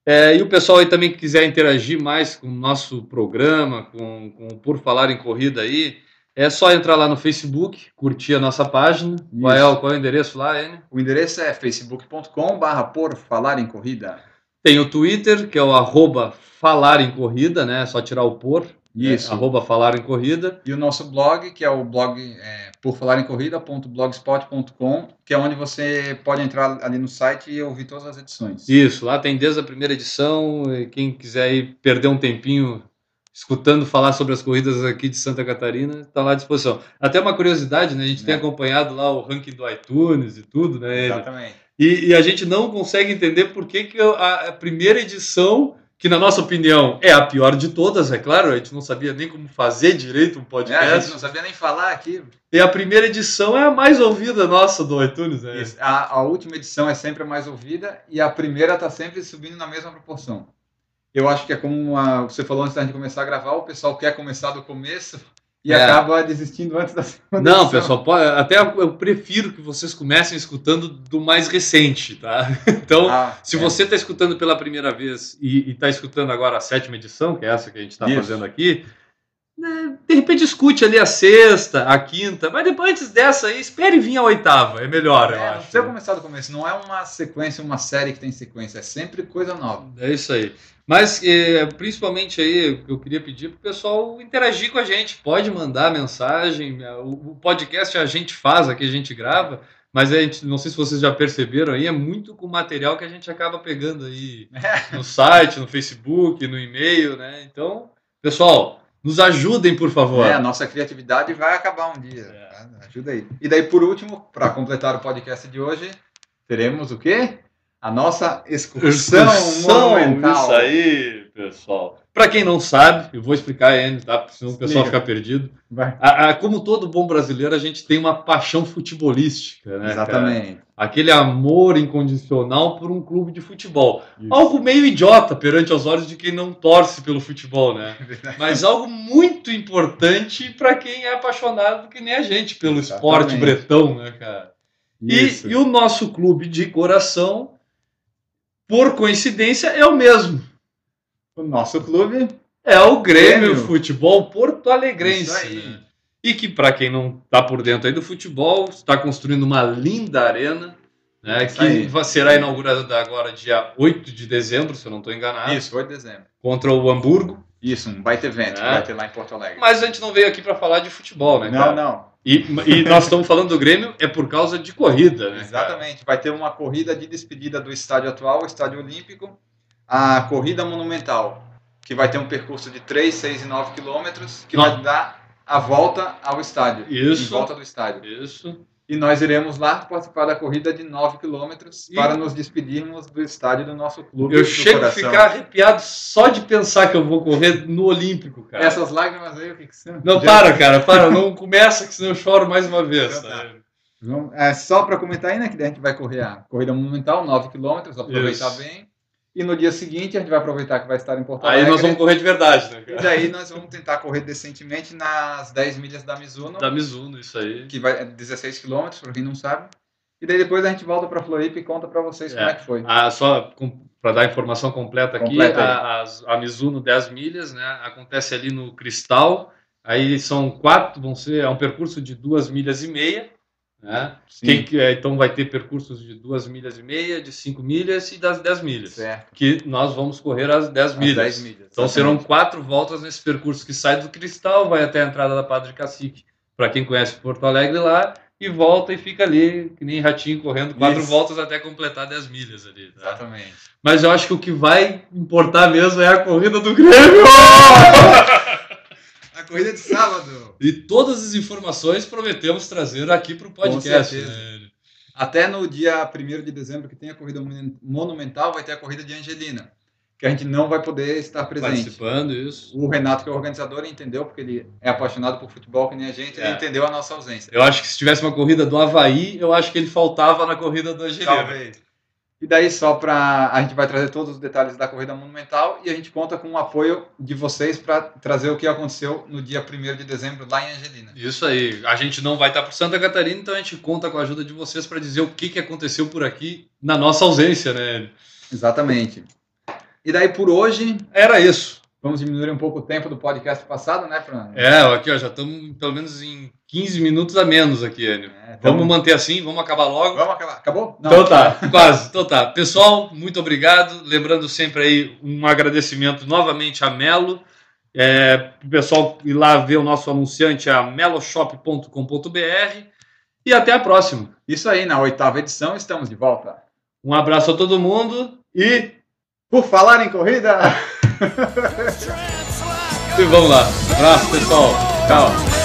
[SPEAKER 2] É, e o pessoal aí também que quiser interagir mais com o nosso programa, com, com Por Falar em Corrida aí, é só entrar lá no Facebook, curtir a nossa página. Qual é, o- qual é o endereço lá, N?
[SPEAKER 1] O endereço é facebook.com barra por falar em corrida.
[SPEAKER 2] Tem o Twitter, que é o arroba Falar em Corrida, né? É só tirar o por.
[SPEAKER 1] Isso.
[SPEAKER 2] É, arroba Falar em Corrida.
[SPEAKER 1] E o nosso blog, que é o blog é, por falar em corrida.blogspot.com, que é onde você pode entrar ali no site e ouvir todas as edições.
[SPEAKER 2] Isso, lá tem desde a primeira edição. Quem quiser aí perder um tempinho escutando falar sobre as corridas aqui de Santa Catarina, está lá à disposição. Até uma curiosidade, né? A gente tem
[SPEAKER 1] É.
[SPEAKER 2] acompanhado lá o ranking do iTunes e tudo, né?
[SPEAKER 1] Exatamente.
[SPEAKER 2] E, e a gente não consegue entender por que, que a, a primeira edição, que na nossa opinião é a pior de todas, é claro, a gente não sabia nem como fazer direito um
[SPEAKER 1] É, a
[SPEAKER 2] podcast.
[SPEAKER 1] gente não sabia nem falar aqui.
[SPEAKER 2] E a primeira edição é a mais ouvida nossa do iTunes, né?
[SPEAKER 1] Isso. A, a última edição é sempre a mais ouvida e a primeira está sempre subindo na mesma proporção. Eu acho que é como a- você falou antes da gente começar a gravar, o pessoal quer começar do começo e
[SPEAKER 2] É.
[SPEAKER 1] acaba desistindo antes da segunda
[SPEAKER 2] Não, pessoal, pode- até eu prefiro que vocês comecem escutando do mais recente, tá? [laughs] Então,
[SPEAKER 1] Ah,
[SPEAKER 2] se
[SPEAKER 1] é.
[SPEAKER 2] você está escutando pela primeira vez e está escutando agora a sétima edição, que é essa que a gente está fazendo aqui, né, de repente escute ali a sexta, a quinta, mas depois antes dessa aí, espere vir a oitava, é melhor, eu
[SPEAKER 1] É, não
[SPEAKER 2] acho.
[SPEAKER 1] precisa começar do começo. Não é uma sequência, uma série que tem sequência. É sempre coisa nova.
[SPEAKER 2] É isso aí. Mas, eh, principalmente aí, eu queria pedir para o pessoal interagir com a gente. Pode mandar mensagem. eh, O, o podcast a gente faz, aqui a gente grava, mas a gente, não sei se vocês já perceberam aí, é muito com material que a gente acaba pegando aí [laughs] no site, no Facebook, no e-mail, né? Então, pessoal, nos ajudem, por favor.
[SPEAKER 1] É, a nossa criatividade vai acabar um dia.
[SPEAKER 2] É.
[SPEAKER 1] tá? Ajuda aí. E daí, por último, para completar o podcast de hoje, teremos o quê? A nossa excursão, monumental.
[SPEAKER 2] Isso aí, pessoal. Para quem não sabe, eu vou explicar ele, tá? Porque senão o pessoal
[SPEAKER 1] Explica.
[SPEAKER 2] fica perdido. A- a- como todo bom brasileiro, a gente tem uma paixão futebolística, né? cara?
[SPEAKER 1] Exatamente.
[SPEAKER 2] Aquele amor incondicional por um clube de futebol.
[SPEAKER 1] Isso.
[SPEAKER 2] Algo meio idiota perante os olhos de quem não torce pelo futebol, né? [laughs] Mas algo muito importante para quem é apaixonado, que nem a gente, pelo esporte
[SPEAKER 1] Exatamente.
[SPEAKER 2] bretão, né, cara? E, e o nosso clube de coração, por coincidência, é o mesmo.
[SPEAKER 1] O nosso clube
[SPEAKER 2] É o Grêmio,
[SPEAKER 1] Grêmio.
[SPEAKER 2] Futebol Porto Alegrense. Né? E que, para quem não está por dentro aí do futebol, está construindo uma linda arena, né, que
[SPEAKER 1] aí.
[SPEAKER 2] será inaugurada agora dia 8 de dezembro, se eu não estou enganado,
[SPEAKER 1] Isso, 8 de dezembro.
[SPEAKER 2] contra o Hamburgo.
[SPEAKER 1] Isso, um baita evento que
[SPEAKER 2] É.
[SPEAKER 1] vai ter lá em Porto Alegre.
[SPEAKER 2] Mas a gente não veio aqui para falar de futebol, né,
[SPEAKER 1] não,
[SPEAKER 2] cara?
[SPEAKER 1] não.
[SPEAKER 2] E, e nós estamos falando do Grêmio é por causa de corrida, né? cara?
[SPEAKER 1] Exatamente. Vai ter uma corrida de despedida do estádio atual, o estádio olímpico, a corrida monumental, que vai ter um percurso de 3, 6 e 9 quilômetros, que
[SPEAKER 2] Não.
[SPEAKER 1] vai dar a volta ao estádio.
[SPEAKER 2] Isso.
[SPEAKER 1] Volta do estádio.
[SPEAKER 2] Isso.
[SPEAKER 1] E nós iremos lá participar da corrida de 9 quilômetros para nos despedirmos do estádio do nosso clube.
[SPEAKER 2] Eu chego a
[SPEAKER 1] coração.
[SPEAKER 2] ficar arrepiado só de pensar que eu vou correr no Olímpico, cara.
[SPEAKER 1] Essas lágrimas aí, o que, que são?
[SPEAKER 2] Não,
[SPEAKER 1] Já-
[SPEAKER 2] para, cara, para. Não começa, que senão eu choro mais uma vez.
[SPEAKER 1] Então tá. Vamos- É só para comentar aí, né? Que daí a gente vai correr a corrida monumental, 9 quilômetros, aproveitar
[SPEAKER 2] Isso.
[SPEAKER 1] bem. E no dia seguinte a gente vai aproveitar que vai estar em Porto
[SPEAKER 2] Aí
[SPEAKER 1] Alegre.
[SPEAKER 2] nós vamos correr de verdade, né,
[SPEAKER 1] E
[SPEAKER 2] cara?
[SPEAKER 1] daí nós vamos tentar correr decentemente nas 10 milhas da Mizuno,
[SPEAKER 2] Da Mizuno, isso aí.
[SPEAKER 1] que vai é 16 quilômetros, para quem não sabe. E daí depois a gente volta para Floripa e conta para vocês como
[SPEAKER 2] É.
[SPEAKER 1] é que foi.
[SPEAKER 2] Ah, só para dar a informação completa aqui,
[SPEAKER 1] Completa aí.
[SPEAKER 2] a, as- a Mizuno 10 milhas, né? Acontece ali no Cristal. Aí são quatro, vão ser, é um percurso de duas milhas e meia, né? Quem, que- é, então vai ter percursos de duas milhas e meia, de cinco milhas e das 10 milhas.
[SPEAKER 1] certo.
[SPEAKER 2] Que nós vamos correr as 10
[SPEAKER 1] As
[SPEAKER 2] milhas.
[SPEAKER 1] 10 milhas.
[SPEAKER 2] Então serão quatro voltas nesse percurso que sai do Cristal, vai até a entrada da Padre Cacique, para quem conhece Porto Alegre lá, e volta e fica ali, que nem ratinho, correndo quatro
[SPEAKER 1] Isso.
[SPEAKER 2] voltas até completar 10 milhas ali. tá?
[SPEAKER 1] Exatamente.
[SPEAKER 2] Mas eu acho que o que vai importar mesmo é a corrida do Grêmio! [laughs]
[SPEAKER 1] A corrida de sábado.
[SPEAKER 2] e todas as informações prometemos trazer aqui para o podcast. né?
[SPEAKER 1] Até no dia 1 de dezembro, que tem a corrida mon- monumental, vai ter a corrida de Angelina. Que a gente não vai poder estar presente.
[SPEAKER 2] Participando, isso.
[SPEAKER 1] O Renato, que é o organizador, entendeu, porque ele é apaixonado por futebol, que nem a gente,
[SPEAKER 2] É.
[SPEAKER 1] ele entendeu a nossa ausência.
[SPEAKER 2] Eu acho que se tivesse uma corrida do Havaí, eu acho que ele faltava na corrida do Angelina.
[SPEAKER 1] Talvez. E daí, só para. A gente vai trazer todos os detalhes da Corrida Monumental e a gente conta com o apoio de vocês para trazer o que aconteceu no dia 1 de dezembro lá em Angelina.
[SPEAKER 2] Isso aí. A gente não vai estar por Santa Catarina, então a gente conta com a ajuda de vocês para dizer o que, que aconteceu por aqui na nossa ausência, né?
[SPEAKER 1] Exatamente. E daí, por hoje,
[SPEAKER 2] Era isso.
[SPEAKER 1] vamos diminuir um pouco o tempo do podcast passado, né, Fran?
[SPEAKER 2] É, aqui ó, já estamos pelo menos em 15 minutos a menos aqui, Enio.
[SPEAKER 1] É,
[SPEAKER 2] Vamos manter assim, vamos acabar logo.
[SPEAKER 1] Vamos acabar. Acabou?
[SPEAKER 2] Então tá, [laughs] quase. Então tá. Pessoal, muito obrigado. Lembrando sempre aí um agradecimento novamente a Melo. É, o pessoal ir lá ver o nosso anunciante, a meloshop.com.br. E até a próxima.
[SPEAKER 1] Isso aí, na oitava edição estamos de volta.
[SPEAKER 2] Um abraço a todo mundo e,
[SPEAKER 1] Por falar em corrida. [laughs]
[SPEAKER 2] e vamos lá. Abraço, pessoal. Tchau.